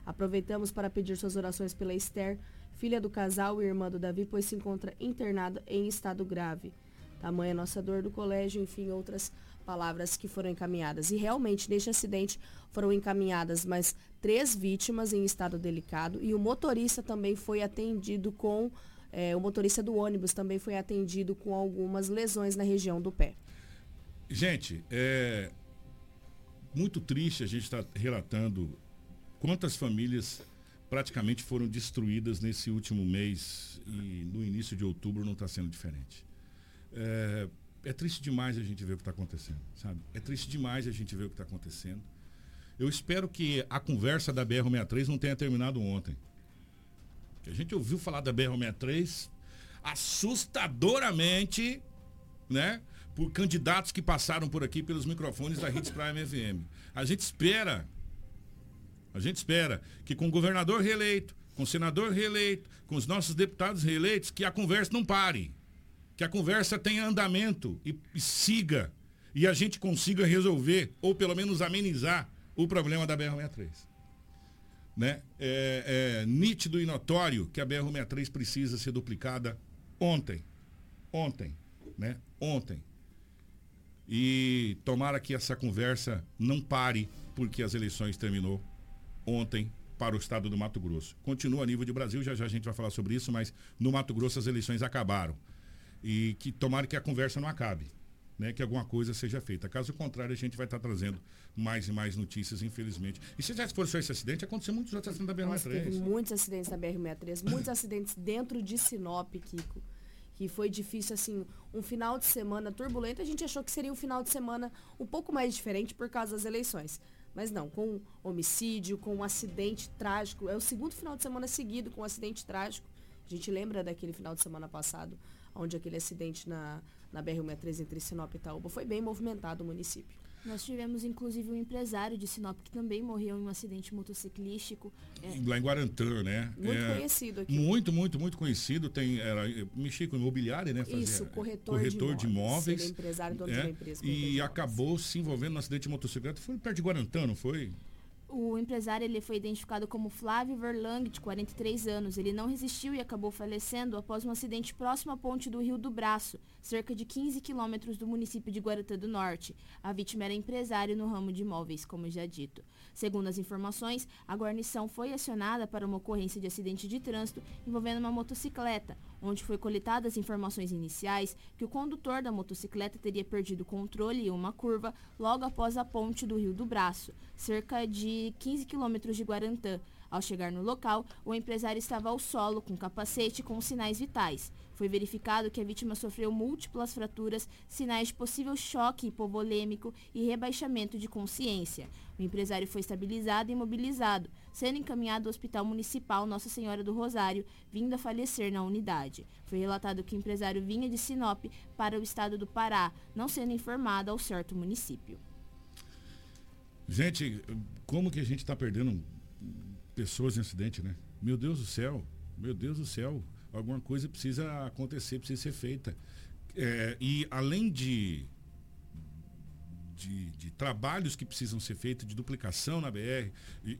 Speaker 4: Aproveitamos para pedir suas orações pela Esther, filha do casal e irmã do Davi, pois se encontra internada em estado grave. Tamanha nossa dor do colégio, enfim, outras palavras que foram encaminhadas. E realmente, neste acidente, foram encaminhadas mais três vítimas em estado delicado e o motorista também foi atendido com. É, o motorista do ônibus também foi atendido com algumas lesões na região do pé.
Speaker 2: Gente, é muito triste a gente estar tá relatando quantas famílias praticamente foram destruídas nesse último mês e no início de outubro não está sendo diferente. É, é triste demais a gente ver o que está acontecendo, sabe? É triste demais a gente ver o que está acontecendo. Eu espero que a conversa da BR-63 não tenha terminado ontem. a gente ouviu falar da BR-63 assustadoramente, né? Por candidatos que passaram por aqui pelos microfones da Hits Prime FM. A gente espera, a gente espera que com o governador reeleito, com o senador reeleito, com os nossos deputados reeleitos, que a conversa não pare que a conversa tenha andamento e, e siga e a gente consiga resolver, ou pelo menos amenizar, o problema da BR-63. Né? É, é, nítido e notório que a BR-63 precisa ser duplicada ontem. Ontem. Né? Ontem. E tomara que essa conversa não pare, porque as eleições terminou ontem para o estado do Mato Grosso. Continua a nível de Brasil, já já a gente vai falar sobre isso, mas no Mato Grosso as eleições acabaram e que tomara que a conversa não acabe. Né, que alguma coisa seja feita. Caso contrário, a gente vai estar trazendo mais e mais notícias, infelizmente. E se já for só esse acidente, aconteceu muitos outros acidentes da BR-63.
Speaker 4: Teve muitos acidentes da BR-63, muitos acidentes dentro de Sinop, Kiko. Que foi difícil, assim, um final de semana turbulento. A gente achou que seria um final de semana um pouco mais diferente por causa das eleições. Mas não, com homicídio, com um acidente trágico. É o segundo final de semana seguido com um acidente trágico. A gente lembra daquele final de semana passado onde aquele acidente na, na BR-163 entre Sinop e Itaúba foi bem movimentado o município.
Speaker 3: Nós tivemos inclusive um empresário de Sinop que também morreu em um acidente motociclístico.
Speaker 2: É, Lá em Guarantã, né?
Speaker 4: Muito é, conhecido aqui.
Speaker 2: Muito, muito, muito conhecido. Tem, era, mexia com imobiliário, né?
Speaker 4: Fazia, Isso, corretor, corretor de, imóveis. De imóveis. Ele é empresário, dono é, de uma empresa.
Speaker 2: E acabou se envolvendo no acidente de motocicleta. Foi perto de Guarantã, não foi?
Speaker 3: O empresário ele foi identificado como Flávio Verlang, de 43 anos. Ele não resistiu e acabou falecendo após um acidente próximo à ponte do Rio do Braço, cerca de 15 quilômetros do município de Guaratã do Norte. A vítima era empresário no ramo de imóveis, como já dito. Segundo as informações, a guarnição foi acionada para uma ocorrência de acidente de trânsito envolvendo uma motocicleta, onde foi coletadas informações iniciais que o condutor da motocicleta teria perdido o controle em uma curva logo após a ponte do Rio do Braço, cerca de 15 quilômetros de Guarantã. Ao chegar no local, o empresário estava ao solo, com capacete com sinais vitais. Foi verificado que a vítima sofreu múltiplas fraturas, sinais de possível choque hipovolêmico e rebaixamento de consciência. O empresário foi estabilizado e imobilizado, sendo encaminhado ao Hospital Municipal Nossa Senhora do Rosário, vindo a falecer na unidade. Foi relatado que o empresário vinha de Sinop para o estado do Pará, não sendo informado ao certo município.
Speaker 2: Gente, como que a gente está perdendo pessoas em acidente, né? Meu Deus do céu, meu Deus do céu alguma coisa precisa acontecer, precisa ser feita. É, e além de, de, de, trabalhos que precisam ser feitos, de duplicação na BR,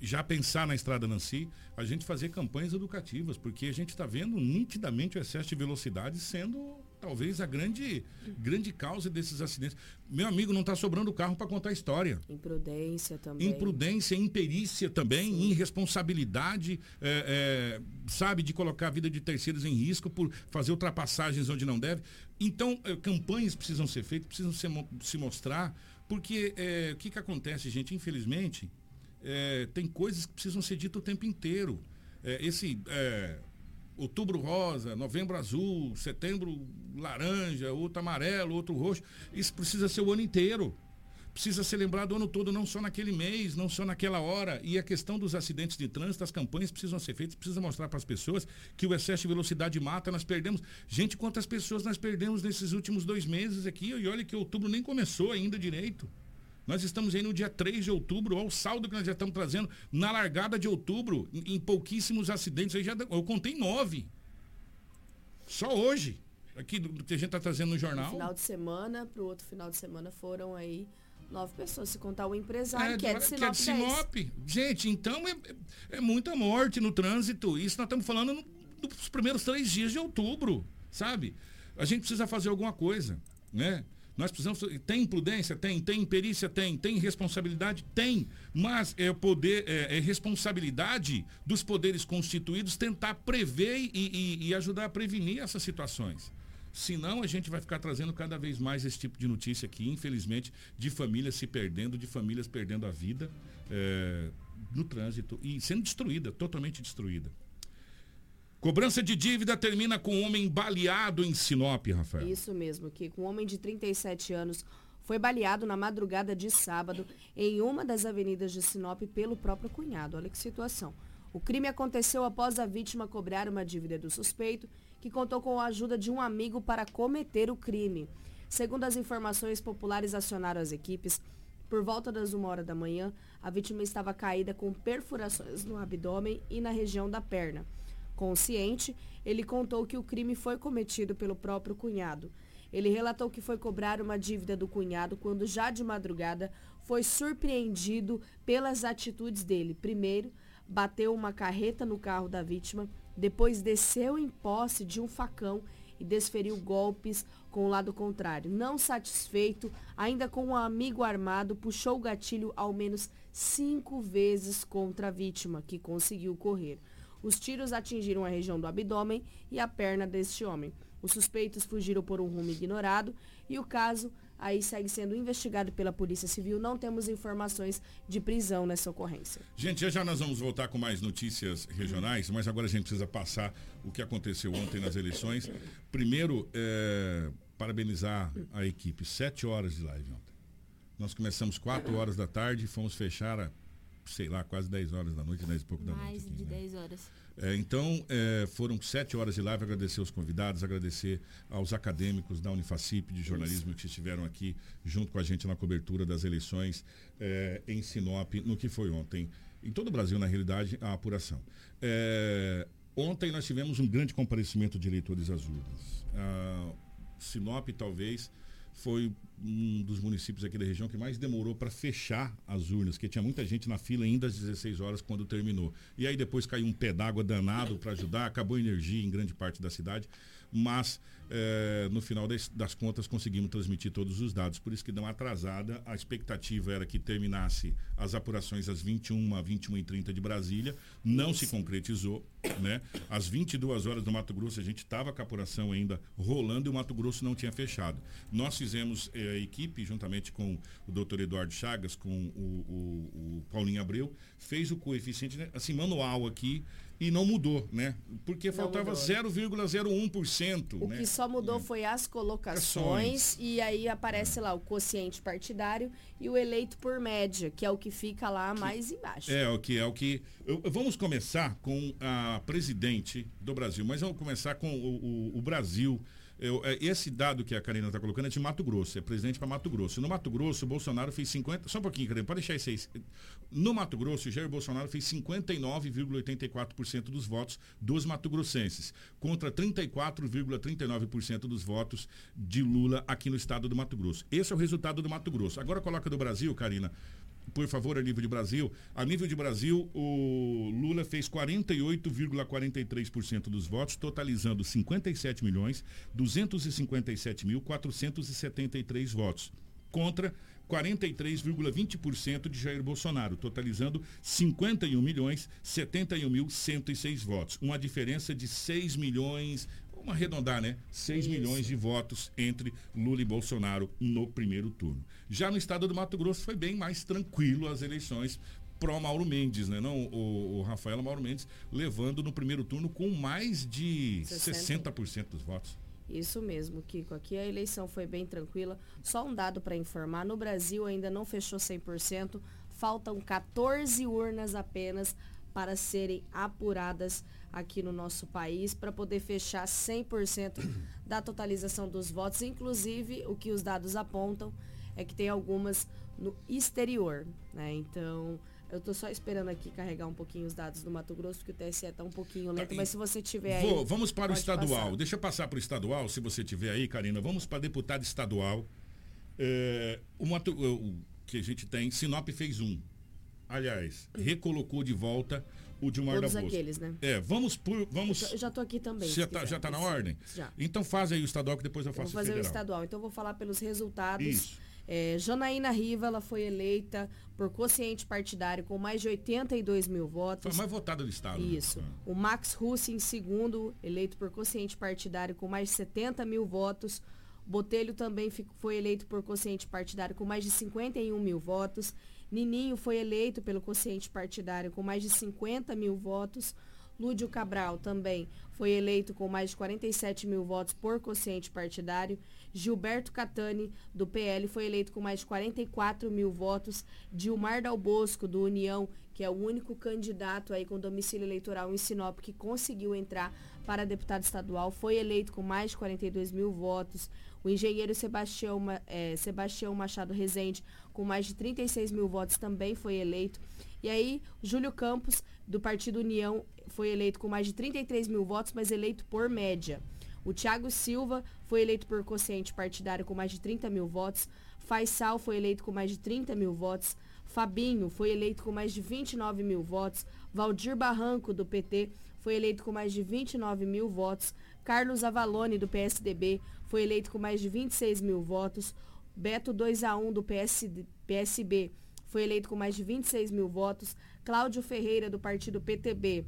Speaker 2: já pensar na estrada Nancy, a gente fazer campanhas educativas, porque a gente está vendo nitidamente o excesso de velocidade sendo talvez a grande, grande causa desses acidentes. Meu amigo, não está sobrando carro para contar a história.
Speaker 4: Imprudência também.
Speaker 2: Imprudência, imperícia também, Sim. irresponsabilidade, é, é, sabe, de colocar a vida de terceiros em risco por fazer ultrapassagens onde não deve. Então, é, campanhas precisam ser feitas, precisam ser, se mostrar, porque é, o que, que acontece, gente? Infelizmente, é, tem coisas que precisam ser ditas o tempo inteiro. É, esse outubro rosa, novembro azul, setembro laranja, outro amarelo, outro roxo. Isso precisa ser o ano inteiro. precisa ser lembrado o ano todo, não só naquele mês, não só naquela hora. E a questão dos acidentes de trânsito, as campanhas precisam ser feitas, precisa mostrar para as pessoas que o excesso de velocidade mata, nós perdemos. Gente, quantas pessoas nós perdemos nesses últimos dois meses aqui? E olha que outubro nem começou ainda direito. Nós estamos aí no dia 3 de outubro, olha o saldo que nós já estamos trazendo na largada de outubro, em, pouquíssimos acidentes. Eu, já, eu contei nove. Só hoje. Aqui do, do que a gente está trazendo no jornal.
Speaker 4: No final de semana, para o outro final de semana foram aí nove pessoas, se contar o empresário,
Speaker 2: É,
Speaker 4: que é de
Speaker 2: que
Speaker 4: Sinop.
Speaker 2: é de Sinop. Gente, então é, é muita morte no trânsito. Isso nós estamos falando no- dos primeiros três dias de outubro, sabe? A gente precisa fazer alguma coisa, né? Nós precisamos. Tem imprudência? Tem. Tem imperícia? Tem. Tem responsabilidade? Tem. Mas é poder, é, é responsabilidade dos poderes constituídos tentar prever e, e- e ajudar a prevenir essas situações. Senão a gente vai ficar trazendo cada vez mais esse tipo de notícia aqui, infelizmente, de famílias se perdendo, de famílias perdendo a vida é, no trânsito e sendo destruída, totalmente destruída. Cobrança de dívida termina com um homem baleado em Sinop, Rafael.
Speaker 4: Isso mesmo, que um homem de 37 anos foi baleado na madrugada de sábado em uma das avenidas de Sinop pelo próprio cunhado. Olha que situação. O crime aconteceu após a vítima cobrar uma dívida do suspeito, que contou com a ajuda de um amigo para cometer o crime. Segundo as informações populares acionaram as equipes, por volta das uma hora da manhã, a vítima estava caída com perfurações no abdômen e na região da perna. Consciente, ele contou que o crime foi cometido pelo próprio cunhado. Ele relatou que foi cobrar uma dívida do cunhado quando, já de madrugada, foi surpreendido pelas atitudes dele. Primeiro, bateu uma carreta no carro da vítima, depois desceu em posse de um facão e desferiu golpes com o lado contrário. Não satisfeito, ainda com um amigo armado, puxou o gatilho ao menos cinco vezes contra a vítima, que conseguiu correr. Os tiros atingiram a região do abdômen e a perna deste homem. Os suspeitos fugiram por um rumo ignorado e o caso aí segue sendo investigado pela Polícia Civil. Não temos informações de prisão nessa ocorrência.
Speaker 2: Gente, já já nós vamos voltar com mais notícias regionais, mas agora a gente precisa passar o que aconteceu ontem nas eleições. Primeiro, é, parabenizar a equipe. Sete horas de live ontem. Nós começamos quatro horas da tarde fomos fechar a, sei lá, quase 10 horas da noite, 10 e pouco da noite.
Speaker 3: Mais
Speaker 2: aqui,
Speaker 3: de
Speaker 2: né?
Speaker 3: 10 horas.
Speaker 2: É, então, é, foram sete horas de live. Agradecer aos convidados, agradecer aos acadêmicos da Unifacip de jornalismo que estiveram aqui junto com a gente na cobertura das eleições é, em Sinop, no que foi ontem. Em todo o Brasil, na realidade, a apuração. É, ontem nós tivemos um grande comparecimento de eleitores às urnas. Ah, Sinop, talvez, foi um dos municípios aqui da região que mais demorou para fechar as urnas, porque tinha muita gente na fila ainda às 16 horas quando terminou. E aí depois caiu um pé d'água danado para ajudar, acabou a energia em grande parte da cidade, mas eh, no final das, das contas conseguimos transmitir todos os dados, por isso que deu uma atrasada. A expectativa era que terminasse as apurações às 21 21 e 30 de Brasília, não se concretizou, né? Às 22 horas do Mato Grosso a gente estava com a apuração ainda rolando e o Mato Grosso não tinha fechado. Nós fizemos eh, a equipe, juntamente com o doutor Eduardo Chagas, com o, o- o Paulinho Abreu, fez o coeficiente né, assim, manual aqui e não mudou, né? Porque faltava
Speaker 4: mudou.
Speaker 2: 0,01%.
Speaker 4: O
Speaker 2: né?
Speaker 4: que só mudou foi as colocações e aí aparece lá o quociente partidário e o eleito por média, que é o que fica lá mais embaixo.
Speaker 2: É, o que é o que. eu- vamos começar com a presidente do Brasil, mas vamos começar com o, o- o Brasil. Eu- é, esse dado que a Karina está colocando é de Mato Grosso, é presidente para Mato Grosso. No Mato Grosso, o Bolsonaro fez 50. Só um pouquinho, Karina, pode deixar isso aí. No Mato Grosso, o Jair Bolsonaro fez 59,84% dos votos dos mato-grossenses, contra 34,39% dos votos de Lula aqui no estado do Mato Grosso. Esse é o resultado do Mato Grosso. Agora coloca do Brasil, Karina por favor, a nível de Brasil. A nível de Brasil, o Lula fez 48,43% dos votos, totalizando 57 milhões 257 mil 473 votos, contra 43,20% de Jair Bolsonaro, totalizando 51 milhões 71 mil 106 votos. Uma diferença de 6 milhões, vamos arredondar, né? 6
Speaker 4: Isso.
Speaker 2: milhões de votos entre Lula e Bolsonaro no primeiro turno. Já no estado do Mato Grosso foi bem mais tranquilo as eleições pró Mauro Mendes, né? Não, o, o Rafael Mauro Mendes levando no primeiro turno com mais de
Speaker 4: 60.
Speaker 2: 60% dos votos.
Speaker 4: Isso mesmo, Kiko. Aqui a eleição foi bem tranquila. Só um dado para informar: no Brasil ainda não fechou 100%, faltam 14 urnas apenas para serem apuradas aqui no nosso país para poder fechar 100% da totalização dos votos. Inclusive, o que os dados apontam é que tem algumas no exterior, né? Então, eu estou só esperando aqui carregar um pouquinho os dados do Mato Grosso, porque o TSE está um pouquinho lento, tá, mas se você tiver
Speaker 2: vou, aí. Vamos para o estadual. Passar. Deixa eu passar para o estadual, se você tiver aí, Karina. Vamos para deputado estadual. É, o, Mato, o que a gente tem, Sinop fez um. Aliás, recolocou de volta o Dilmar
Speaker 4: Todos aqueles, né?
Speaker 2: É, vamos por. Vamos...
Speaker 4: Eu já estou aqui também.
Speaker 2: Já está já tá na ordem?
Speaker 4: Já.
Speaker 2: Então faz aí o estadual que depois eu faço
Speaker 4: eu vou fazer
Speaker 2: o
Speaker 4: o estadual. Então eu vou falar pelos resultados.
Speaker 2: Isso.
Speaker 4: É, Janaína Riva ela foi eleita por quociente partidário com mais de 82 mil votos.
Speaker 2: Foi mais votada do Estado.
Speaker 4: Né? Isso. Né? O Max Russi, em segundo, eleito por quociente partidário com mais de 70 mil votos. Botelho também foi eleito por quociente partidário com mais de 51 mil votos. Nininho foi eleito pelo quociente partidário com mais de 50 mil votos. Lúdio Cabral também foi eleito com mais de 47 mil votos por quociente partidário. Gilberto Catani, do PL, foi eleito com mais de 44 mil votos. Dilmar Dal Bosco, do União, que é o único candidato aí com domicílio eleitoral em Sinop que conseguiu entrar para deputado estadual, foi eleito com mais de 42 mil votos. O engenheiro Sebastião, é, Sebastião Machado Rezende, com mais de 36 mil votos, também foi eleito. E aí, Júlio Campos, do Partido União, foi eleito com mais de 33 mil votos, mas eleito por média. O Thiago Silva foi eleito por quociente partidário com mais de 30 mil votos. Faisal foi eleito com mais de 30 mil votos. Fabinho foi eleito com mais de 29 mil votos. Valdir Barranco, do PT, foi eleito com mais de 29 mil votos. Carlos Avalone, do PSDB, foi eleito com mais de 26 mil votos. Beto 2 a 1 do PSB foi eleito com mais de 26 mil votos. Cláudio Ferreira, do partido PTB,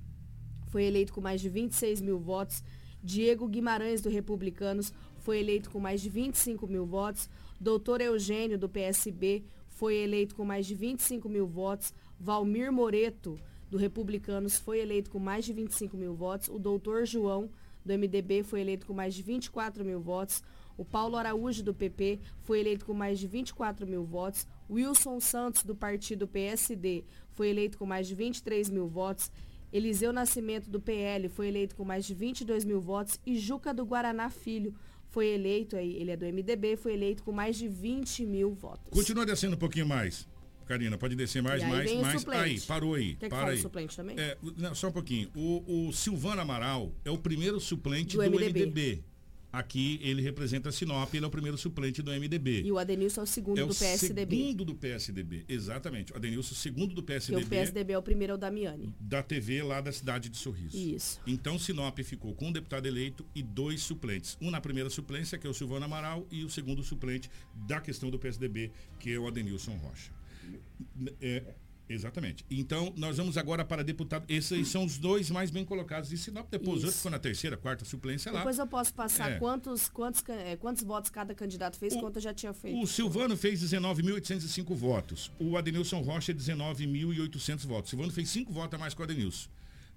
Speaker 4: foi eleito com mais de 26 mil votos. Diego Guimarães, do Republicanos, foi eleito com mais de 25 mil votos. Doutor Eugênio, do PSB, foi eleito com mais de 25 mil votos. Valmir Moreto, do Republicanos, foi eleito com mais de 25 mil votos. O doutor João, do MDB, foi eleito com mais de 24 mil votos. O Paulo Araújo, do PP, foi eleito com mais de 24 mil votos. Wilson Santos, do partido PSD, foi eleito com mais de 23 mil votos. Eliseu Nascimento, do PL, foi eleito com mais de 22 mil votos. E Juca do Guaraná Filho foi eleito, aí, ele é do MDB, foi eleito com mais de 20 mil votos.
Speaker 2: Continua descendo um pouquinho mais. Karina, pode descer mais, mais, mais. Aí, parou aí.
Speaker 4: Quer
Speaker 2: para
Speaker 4: que
Speaker 2: aí.
Speaker 4: suplente também?
Speaker 2: É, não, só um pouquinho. O, o Silvano Amaral é o primeiro suplente do,
Speaker 4: do
Speaker 2: MDB. MDB. Aqui ele representa Sinop, ele é o primeiro suplente do MDB.
Speaker 4: E o Adenilson é o segundo
Speaker 2: é
Speaker 4: do PSDB.
Speaker 2: segundo do PSDB, exatamente. O Adenilson, segundo do PSDB.
Speaker 4: E o PSDB é o primeiro, é o Damiani.
Speaker 2: Da TV lá da cidade de Sorriso.
Speaker 4: Isso.
Speaker 2: Então Sinop ficou com um deputado eleito e dois suplentes. Um na primeira suplência, que é o Silvano Amaral, e o segundo suplente da questão do PSDB, que é o Adenilson Rocha. É, Exatamente. Então, nós vamos agora para deputado. Esses são os dois mais bem colocados de Sinop. Depois, Isso. outro ficou na terceira, quarta suplência lá.
Speaker 4: Depois eu posso passar é. quantos, quantos, é, quantos votos cada candidato fez, o, quanto eu já tinha feito.
Speaker 2: O Silvano fez 19.805 votos. O Adenilson Rocha, 19.800 votos. O Silvano fez cinco votos a mais que o Adenilson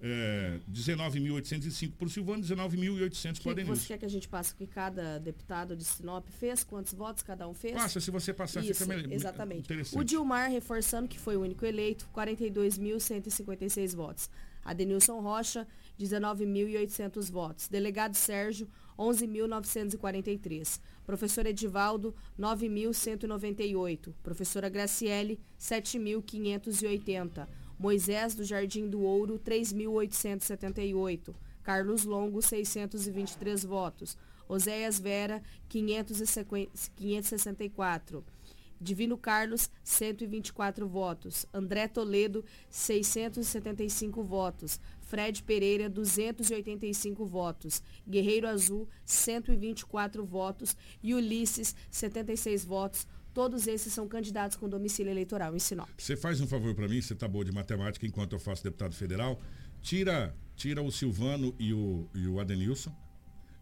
Speaker 2: é, 19.805 por Silvano, 19.800 por Adenilson.
Speaker 4: Você quer que a gente passe o que cada deputado de Sinop fez? Quantos votos cada um fez?
Speaker 2: Passa, se você passar,
Speaker 4: Isso,
Speaker 2: fica melhor.
Speaker 4: Exatamente. O Dilmar, reforçando que foi o único eleito, 42.156 votos. Adenilson Rocha, 19.800 votos. Delegado Sérgio, 11.943. Professor Edivaldo, 9.198. Professora Graciele, 7.580. Moisés do Jardim do Ouro, 3.878. Carlos Longo, 623 votos. Oséias Vera, 564. Divino Carlos, 124 votos. André Toledo, 675 votos. Fred Pereira, 285 votos. Guerreiro Azul, 124 votos. E Ulisses, 76 votos. Todos esses são candidatos com domicílio eleitoral em Sinop.
Speaker 2: Você faz um favor para mim, você está boa de matemática enquanto eu faço deputado federal. Tira, tira o Silvano e o, e o Adenilson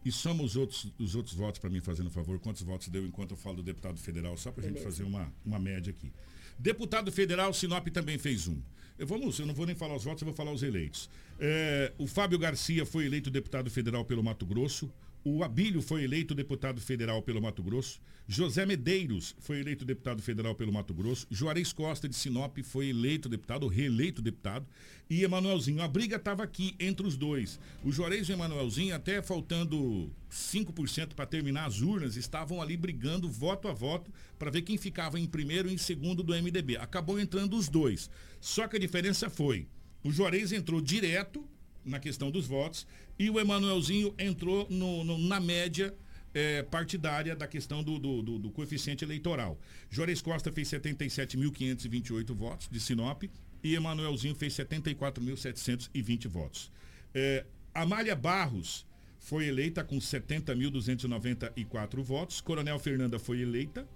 Speaker 2: e soma os outros, os outros votos para mim, fazendo favor. Quantos votos deu enquanto eu falo do deputado federal, só para a gente fazer uma, uma média aqui. Deputado federal, Sinop também fez um. Eu, vamos, eu não vou nem falar os votos, eu vou falar os eleitos. É, o Fábio Garcia foi eleito deputado federal pelo Mato Grosso. O Abílio foi eleito deputado federal pelo Mato Grosso. José Medeiros foi eleito deputado federal pelo Mato Grosso. Juarez Costa de Sinop foi eleito deputado, reeleito deputado. E Emanuelzinho. A briga estava aqui entre os dois. O Juarez e o Emanuelzinho, até faltando 5% para terminar as urnas, estavam ali brigando voto a voto para ver quem ficava em primeiro e em segundo do MDB. Acabou entrando os dois. Só que a diferença foi: o Juarez entrou direto na questão dos votos e o Emanuelzinho entrou no, no, na média é, partidária da questão do, do, do, do, coeficiente eleitoral. Juarez Costa fez 77.528 votos de Sinop e Emanuelzinho fez 74.720 votos. É, Amália Barros foi eleita com 70.294 votos. Coronel Fernanda foi eleita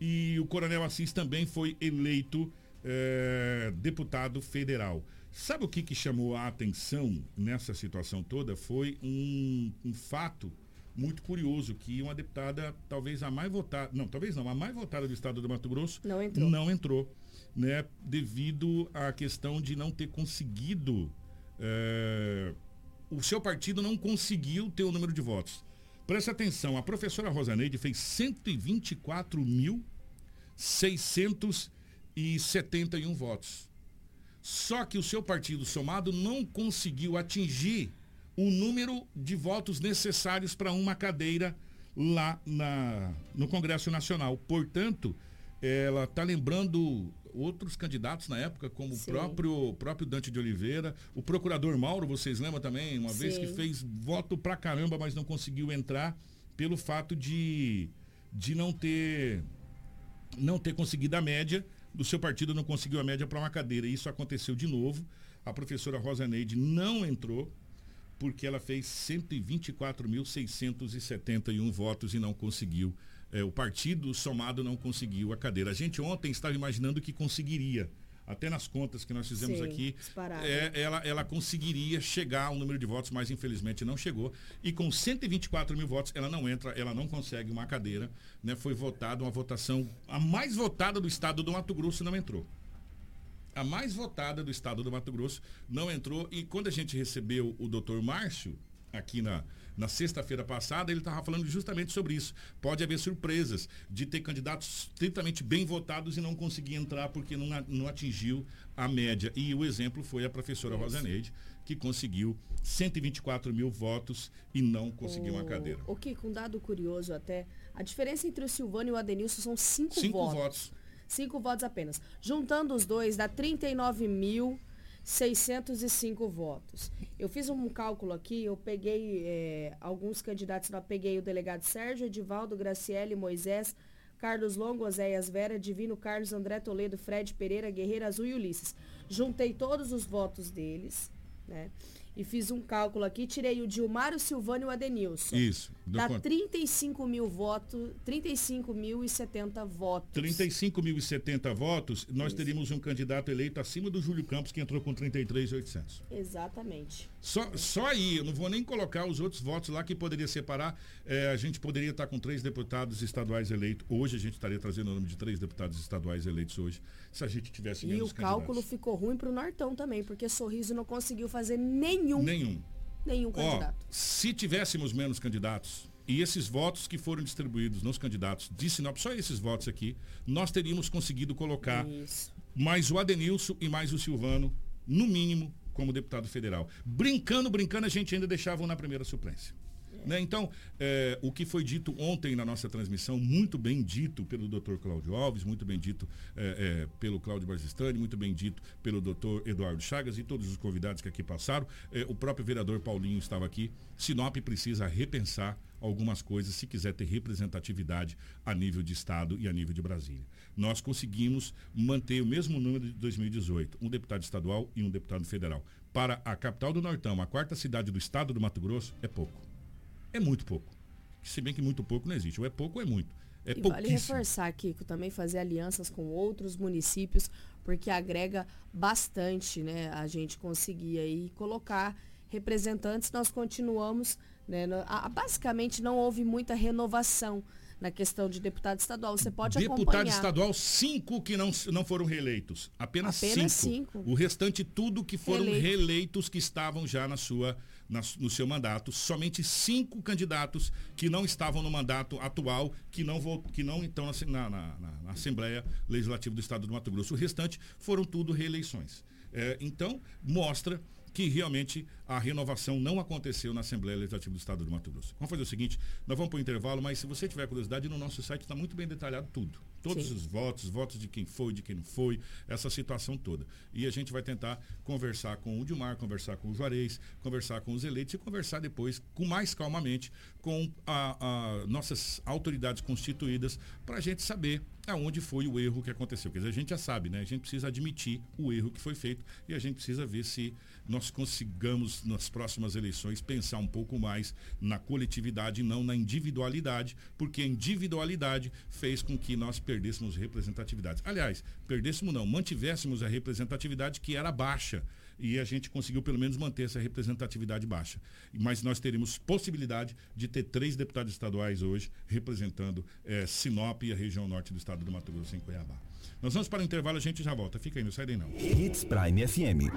Speaker 2: e o Coronel Assis também foi eleito é, deputado federal. Sabe o que, que chamou a atenção nessa situação toda? Foi um, um fato muito curioso que uma deputada, talvez a mais votada, não, talvez não, a mais votada do estado do Mato Grosso,
Speaker 4: não entrou,
Speaker 2: não entrou né, devido à questão de não ter conseguido, é, o seu partido não conseguiu ter o número de votos. Preste atenção, a professora Rosaneide fez 124.671 votos. Só que o seu partido somado não conseguiu atingir o número de votos necessários para uma cadeira lá na, no Congresso Nacional. Portanto, ela está lembrando outros candidatos na época, como o próprio, próprio Dante de Oliveira, o procurador Mauro, vocês lembram também, uma Sim. vez que fez voto pra caramba, mas não conseguiu entrar pelo fato de, de não ter não ter conseguido a média do seu partido não conseguiu a média para uma cadeira. Isso aconteceu de novo. A professora Rosa Neide não entrou porque ela fez 124.671 votos e não conseguiu. É, o partido somado não conseguiu a cadeira. A gente ontem estava imaginando que conseguiria até nas contas que nós fizemos Sim, aqui, é, ela, ela conseguiria chegar ao número de votos, mas infelizmente não chegou. E com 124 mil votos, ela não entra, ela não consegue uma cadeira. Né? Foi votada uma votação, a mais votada do estado do Mato Grosso não entrou. A mais votada do estado do Mato Grosso não entrou. E quando a gente recebeu o doutor Márcio aqui na, na sexta-feira passada, ele estava falando justamente sobre isso. Pode haver surpresas de ter candidatos estritamente bem votados e não conseguir entrar porque não, não atingiu a média. E o exemplo foi a professora isso. Rosaneide, que conseguiu 124 mil votos e não conseguiu o, uma cadeira.
Speaker 4: O que, com um dado curioso até, a diferença entre o Silvano e o Adenilson são cinco,
Speaker 2: cinco
Speaker 4: votos.
Speaker 2: votos.
Speaker 4: Cinco votos apenas. Juntando os dois, dá 39 mil 605 votos. Eu fiz um cálculo aqui, eu peguei é, alguns candidatos, eu peguei o delegado Sérgio, Edivaldo, Graciele, Moisés, Carlos Longo, Oséias Vera, Divino Carlos, André Toledo, Fred Pereira, Guerreiro Azul e Ulisses. Juntei todos os votos deles, né? E fiz um cálculo aqui, tirei o Dilmário Silvano e o Adenilson.
Speaker 2: Isso.
Speaker 4: Dá quanto? 35 mil votos, 35 mil e 70 votos.
Speaker 2: 35 mil e 70 votos, nós Isso. teríamos um candidato eleito acima do Júlio Campos, que entrou com 33,800.
Speaker 4: Exatamente.
Speaker 2: Só, só aí, eu não vou nem colocar os outros votos lá que poderia separar. É, a gente poderia estar com três deputados estaduais eleitos. Hoje a gente estaria trazendo o nome de três deputados estaduais eleitos hoje, se a gente tivesse menos
Speaker 4: E o cálculo ficou ruim para o Nortão também, porque Sorriso não conseguiu fazer nenhum.
Speaker 2: Nenhum.
Speaker 4: Nenhum candidato. Ó,
Speaker 2: se tivéssemos menos candidatos, e esses votos que foram distribuídos nos candidatos de Sinop, só esses votos aqui, nós teríamos conseguido colocar Isso. mais o Adenilson e mais o Silvano, no mínimo, como deputado federal. Brincando, brincando, a gente ainda deixava um na primeira suplência. Né? Então, é, o que foi dito ontem na nossa transmissão, muito bem dito pelo doutor Cláudio Alves, muito bem dito é, é, pelo Cláudio Barzistani, muito bem dito pelo doutor Eduardo Chagas e todos os convidados que aqui passaram. O próprio vereador Paulinho estava aqui. Sinop precisa repensar algumas coisas se quiser ter representatividade a nível de Estado e a nível de Brasília nós conseguimos manter o mesmo número de 2018, um deputado estadual e um deputado federal. Para a capital do Nortão, a quarta cidade do estado do Mato Grosso, é pouco. É muito pouco. Se bem que muito pouco não existe. Ou é pouco ou é muito. É e
Speaker 4: vale reforçar, Kiko, também fazer alianças com outros municípios, porque agrega bastante, né? A gente conseguir aí colocar representantes, nós continuamos, né? Basicamente não houve muita renovação na questão de deputado estadual. Você pode
Speaker 2: deputado
Speaker 4: acompanhar.
Speaker 2: Deputado estadual, cinco que não, não foram reeleitos. Apenas, Apenas cinco. cinco. O restante, tudo que foram reeleitos. reeleitos que estavam já na sua, no seu mandato, somente cinco candidatos que não estavam no mandato atual, que não, que não estão na, na, na, Assembleia Legislativa do Estado do Mato Grosso. O restante foram tudo reeleições. É, então, mostra que realmente a renovação não aconteceu na Assembleia Legislativa do Estado do Mato Grosso. Vamos fazer o seguinte, nós vamos para o intervalo, mas se você tiver curiosidade, no nosso site está muito bem detalhado tudo. Todos Sim. os votos, votos de quem foi, de quem não foi, essa situação toda. E a gente vai tentar conversar com o Dilmar, conversar com o Juarez, conversar com os eleitos e conversar depois, com mais calmamente, com a, a nossas autoridades constituídas, para a gente saber aonde foi o erro que aconteceu. Quer dizer, a gente já sabe, né? A gente precisa admitir o erro que foi feito e a gente precisa ver se nós consigamos, nas próximas eleições, pensar um pouco mais na coletividade e não na individualidade, porque a individualidade fez com que nós perdêssemos representatividade. Aliás, perdêssemos não, mantivéssemos a representatividade que era baixa e a gente conseguiu pelo menos manter essa representatividade baixa. Mas nós teremos possibilidade de ter três deputados estaduais hoje representando eh, Sinop e a região norte do estado do Mato Grosso em Cuiabá. Nós vamos para o intervalo, a gente já volta. Fica aí, não sai daí não.
Speaker 1: Hits Prime FM.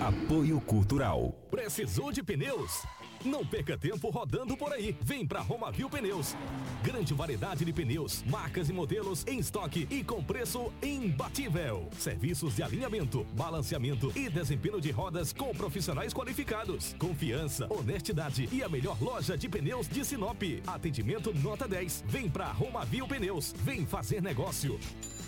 Speaker 1: Apoio Cultural.
Speaker 12: Precisou de pneus? Não perca tempo rodando por aí. Vem pra Romavil Pneus. Grande variedade de pneus, marcas e modelos em estoque e com preço imbatível. Serviços de alinhamento, balanceamento e desempenho de rodas com profissionais qualificados. Confiança, honestidade e a melhor loja de pneus de Sinop. Atendimento nota 10. Vem pra Romavil Pneus. Vem fazer negócio.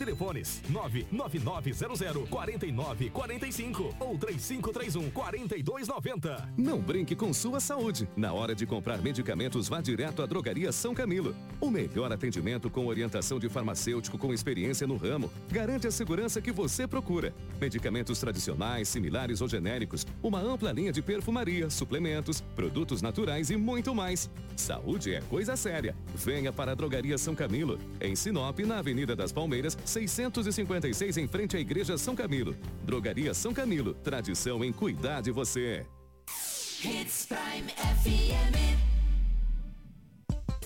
Speaker 12: Telefones 99900 4945 ou 3531 4290.
Speaker 6: Não brinque com sua saúde. Na hora de comprar medicamentos, vá direto à Drogaria São Camilo. O melhor atendimento com orientação de farmacêutico com experiência no ramo garante a segurança que você procura. Medicamentos tradicionais, similares ou genéricos, uma ampla linha de perfumaria, suplementos, produtos naturais e muito mais. Saúde é coisa séria. Venha para a Drogaria São Camilo, em Sinop, na Avenida das Palmeiras, 656 em frente à Igreja São Camilo. Drogaria São Camilo, tradição em cuidar de você. Hits Prime
Speaker 12: FM.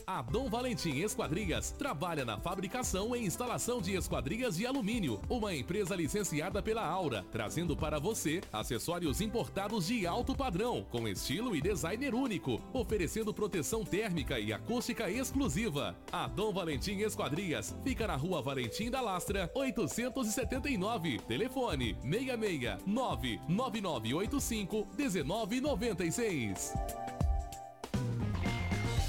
Speaker 12: A Dom Valentim Esquadrias trabalha na fabricação e instalação de esquadrias de alumínio, uma empresa licenciada pela Aura, trazendo para você acessórios importados de alto padrão, com estilo e designer único, oferecendo proteção térmica e acústica exclusiva. A Dom Valentim Esquadrias fica na Rua Valentim da Lastra, 879, telefone 66 99985 1996.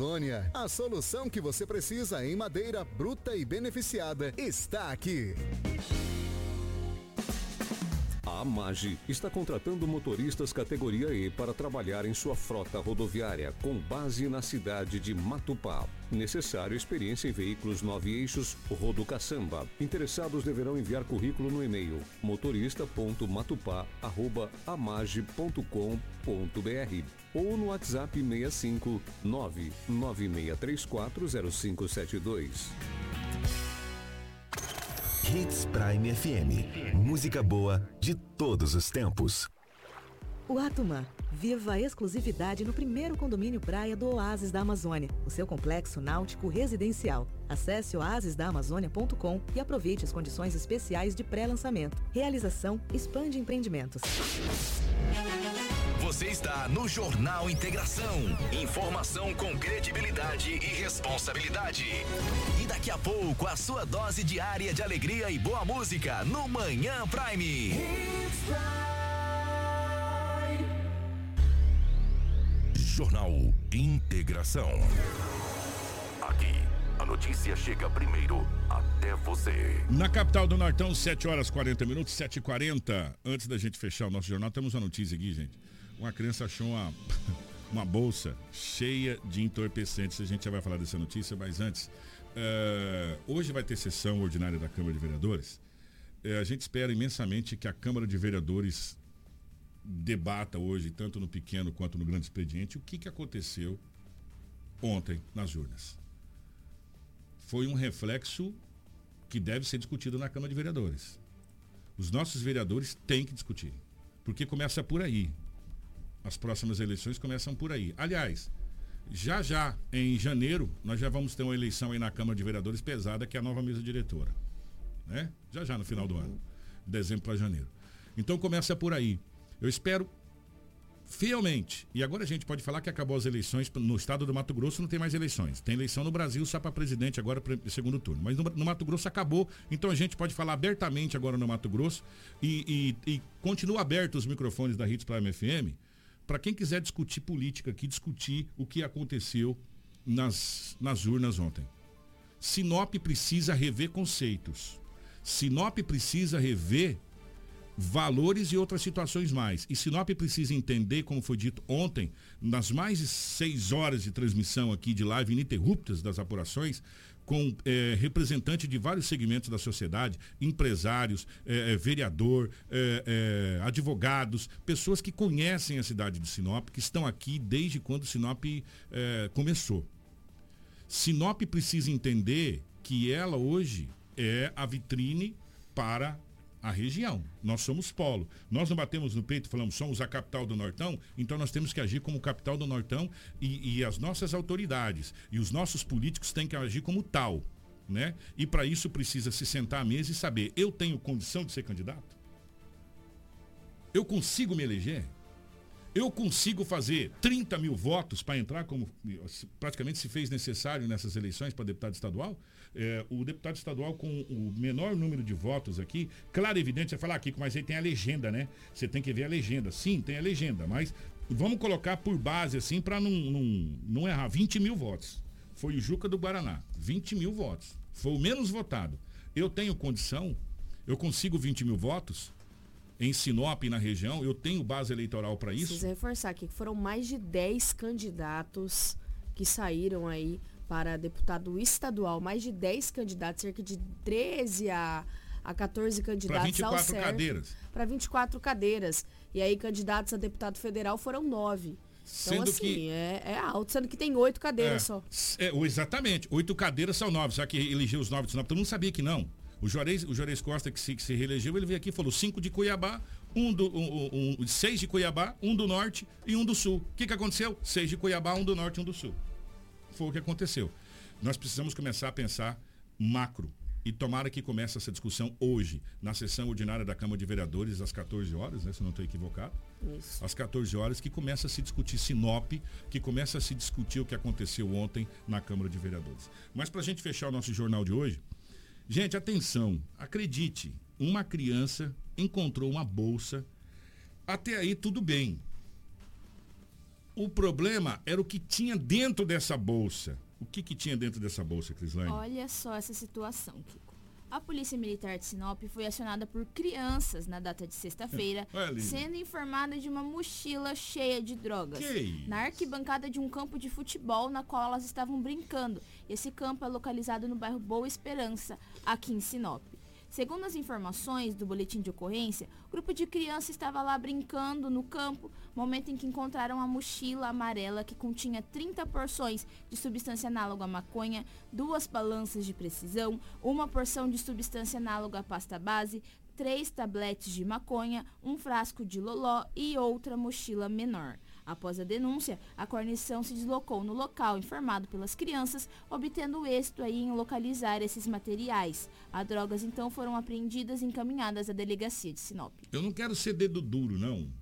Speaker 13: Amazônia. A solução que você precisa em madeira bruta e beneficiada está aqui.
Speaker 6: A AMAGE está contratando motoristas categoria E para trabalhar em sua frota rodoviária, com base na cidade de Matupá. Necessário experiência em veículos nove eixos Rodo Caçamba. Interessados deverão enviar currículo no e-mail motorista.matupá.amage.com.br ou no WhatsApp 65 996340572.
Speaker 1: Hits Prime FM. Música boa de todos os tempos.
Speaker 14: O Atumã. Viva a exclusividade no primeiro condomínio praia do Oásis da Amazônia, o seu complexo náutico residencial. Acesse oasisdaamazônia.com e aproveite as condições especiais de pré-lançamento. Realização Expande Empreendimentos.
Speaker 1: Você está no Jornal Integração. Informação com credibilidade e responsabilidade. E daqui a pouco, a sua dose diária de alegria e boa música no Manhã Prime. Jornal Integração. Aqui, a notícia chega primeiro até você.
Speaker 2: Na capital do Nortão, 7 horas 40 minutos, 7h40. Antes da gente fechar o nosso jornal, temos uma notícia aqui, gente uma criança achou uma, uma bolsa cheia de entorpecentes. A gente já vai falar dessa notícia, mas antes, uh, hoje vai ter sessão ordinária da Câmara de Vereadores. Uh, a gente espera imensamente que a Câmara de Vereadores debata hoje, tanto no pequeno quanto no grande expediente, o que, que aconteceu ontem nas urnas. Foi um reflexo que deve ser discutido na Câmara de Vereadores. Os nossos vereadores têm que discutir, porque começa por aí. As próximas eleições começam por aí. Aliás, já já, em janeiro, nós já vamos ter uma eleição aí na Câmara de Vereadores pesada, que é a nova mesa diretora. Né? Já já no final do ano. Dezembro para janeiro. Então começa por aí. Eu espero fielmente. E agora a gente pode falar que acabou as eleições no estado do Mato Grosso, não tem mais eleições. Tem eleição no Brasil só para presidente agora para segundo turno. Mas no, no, Mato Grosso acabou, então a gente pode falar abertamente agora no Mato Grosso e, e, e continua aberto os microfones da Hits Prime FM para quem quiser discutir política aqui, discutir o que aconteceu nas, nas urnas ontem. Sinop precisa rever conceitos. Sinop precisa rever valores e outras situações mais. E Sinop precisa entender, como foi dito ontem, nas mais de seis horas de transmissão aqui de live ininterruptas das apurações, com é, representante de vários segmentos da sociedade, empresários, é, é, vereador, advogados, pessoas que conhecem a cidade de Sinop, que estão aqui desde quando Sinop começou. Sinop precisa entender que ela hoje é a vitrine para a região. Nós somos polo. Nós não batemos no peito e falamos somos a capital do Nortão, então nós temos que agir como capital do Nortão e, e as nossas autoridades e os nossos políticos têm que agir como tal. Né? E para isso precisa se sentar à mesa e saber, eu tenho condição de ser candidato? Eu consigo me eleger? Eu consigo fazer 30 mil votos para entrar, como praticamente se fez necessário nessas eleições para deputado estadual? É, o deputado estadual com o menor número de votos aqui, claro evidente, você falar aqui, mas aí tem a legenda, né? Você tem que ver a legenda. Sim, tem a legenda, mas vamos colocar por base assim para não, não, não errar. 20 mil votos. Foi o Juca do Guaraná. 20 mil votos. Foi o menos votado. Eu tenho condição, eu consigo 20 mil votos em Sinop, na região, eu tenho base eleitoral para isso.
Speaker 4: Precisa reforçar aqui que foram mais de 10 candidatos que saíram aí para deputado estadual, mais de 10 candidatos, cerca de 13 a, a 14 candidatos
Speaker 2: pra 24 ao cadeiras.
Speaker 4: Para 24 cadeiras. E aí candidatos a deputado federal foram 9. Então,
Speaker 2: sendo
Speaker 4: assim,
Speaker 2: que,
Speaker 4: é, é, alto, sendo que tem oito cadeiras
Speaker 2: é,
Speaker 4: só.
Speaker 2: É, exatamente, oito cadeiras são nove, só que elegeu os nove de Sinop, todo mundo sabia que não. O Juarez, o Juarez Costa, que se, que se reelegeu, ele veio aqui e falou cinco de Cuiabá, um do, um, um, seis de Cuiabá, um do norte e um do sul. O que, que aconteceu? Seis de Cuiabá, um do norte e um do sul. Foi o que aconteceu. Nós precisamos começar a pensar macro. E tomara que comece essa discussão hoje, na sessão ordinária da Câmara de Vereadores, às 14 horas, né, se não estou equivocado.
Speaker 4: Isso.
Speaker 2: Às 14 horas, que começa a se discutir Sinop, que começa a se discutir o que aconteceu ontem na Câmara de Vereadores. Mas para a gente fechar o nosso jornal de hoje, Gente, atenção, acredite, uma criança encontrou uma bolsa, até aí tudo bem. O problema era o que tinha dentro dessa bolsa. O que, que tinha dentro dessa bolsa, Crislane?
Speaker 3: Olha só essa situação, Kiko. A Polícia Militar de Sinop foi acionada por crianças na data de sexta-feira, sendo informada de uma mochila cheia de drogas. na arquibancada de um campo de futebol na qual elas estavam brincando. Esse campo é localizado no bairro Boa Esperança, aqui em Sinop. Segundo as informações do boletim de ocorrência, o grupo de crianças estava lá brincando no campo, momento em que encontraram a mochila amarela que continha 30 porções de substância análoga à maconha, duas balanças de precisão, uma porção de substância análoga à pasta base, três tabletes de maconha, um frasco de loló e outra mochila menor. Após a denúncia, a guarnição se deslocou no local informado pelas crianças, obtendo êxito aí em localizar esses materiais. As drogas então foram apreendidas e encaminhadas à delegacia de Sinop.
Speaker 2: Eu não quero ser dedo duro, não.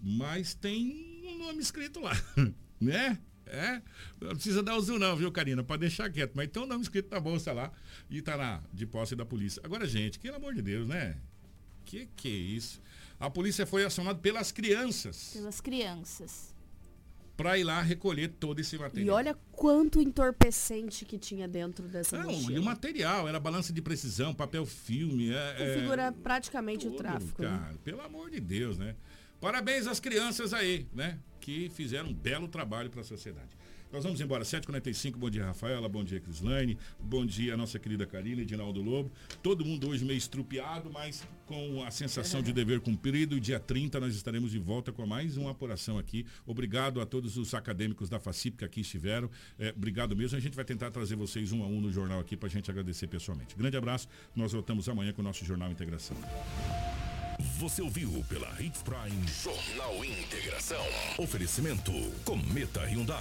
Speaker 2: Mas tem um nome escrito lá, né? É, não precisa dar o zoom não, viu, Karina? Pode deixar quieto. Mas tem um nome escrito na bolsa lá e tá lá, de posse da polícia. Agora, gente, pelo amor de Deus, né? Que que é isso? A polícia foi acionada pelas crianças.
Speaker 3: Pelas crianças.
Speaker 2: Para ir lá recolher todo esse material.
Speaker 4: E olha quanto entorpecente que tinha dentro dessa
Speaker 2: Não,
Speaker 4: mochila.
Speaker 2: e o material, era balança de precisão, papel filme. É,
Speaker 4: Configura
Speaker 2: é,
Speaker 4: praticamente
Speaker 2: tudo,
Speaker 4: o tráfico.
Speaker 2: Cara,
Speaker 4: né?
Speaker 2: pelo amor de Deus, né? Parabéns às crianças aí, né? Que fizeram um belo trabalho para a sociedade. Nós vamos embora. 7h45, bom dia, Rafaela. Bom dia, Crislaine. Bom dia, nossa querida Karina, Edinaldo Lobo. Todo mundo hoje meio estrupiado, mas com a sensação de dever cumprido. Dia 30 nós estaremos de volta com mais uma apuração aqui. Obrigado a todos os acadêmicos da FACIP que aqui estiveram. É, obrigado mesmo. A gente vai tentar trazer vocês um a um no jornal aqui para a gente agradecer pessoalmente. Grande abraço. Nós voltamos amanhã com o nosso Jornal Integração.
Speaker 1: Você ouviu pela Hits Prime Jornal Integração. Oferecimento Cometa Hyundai.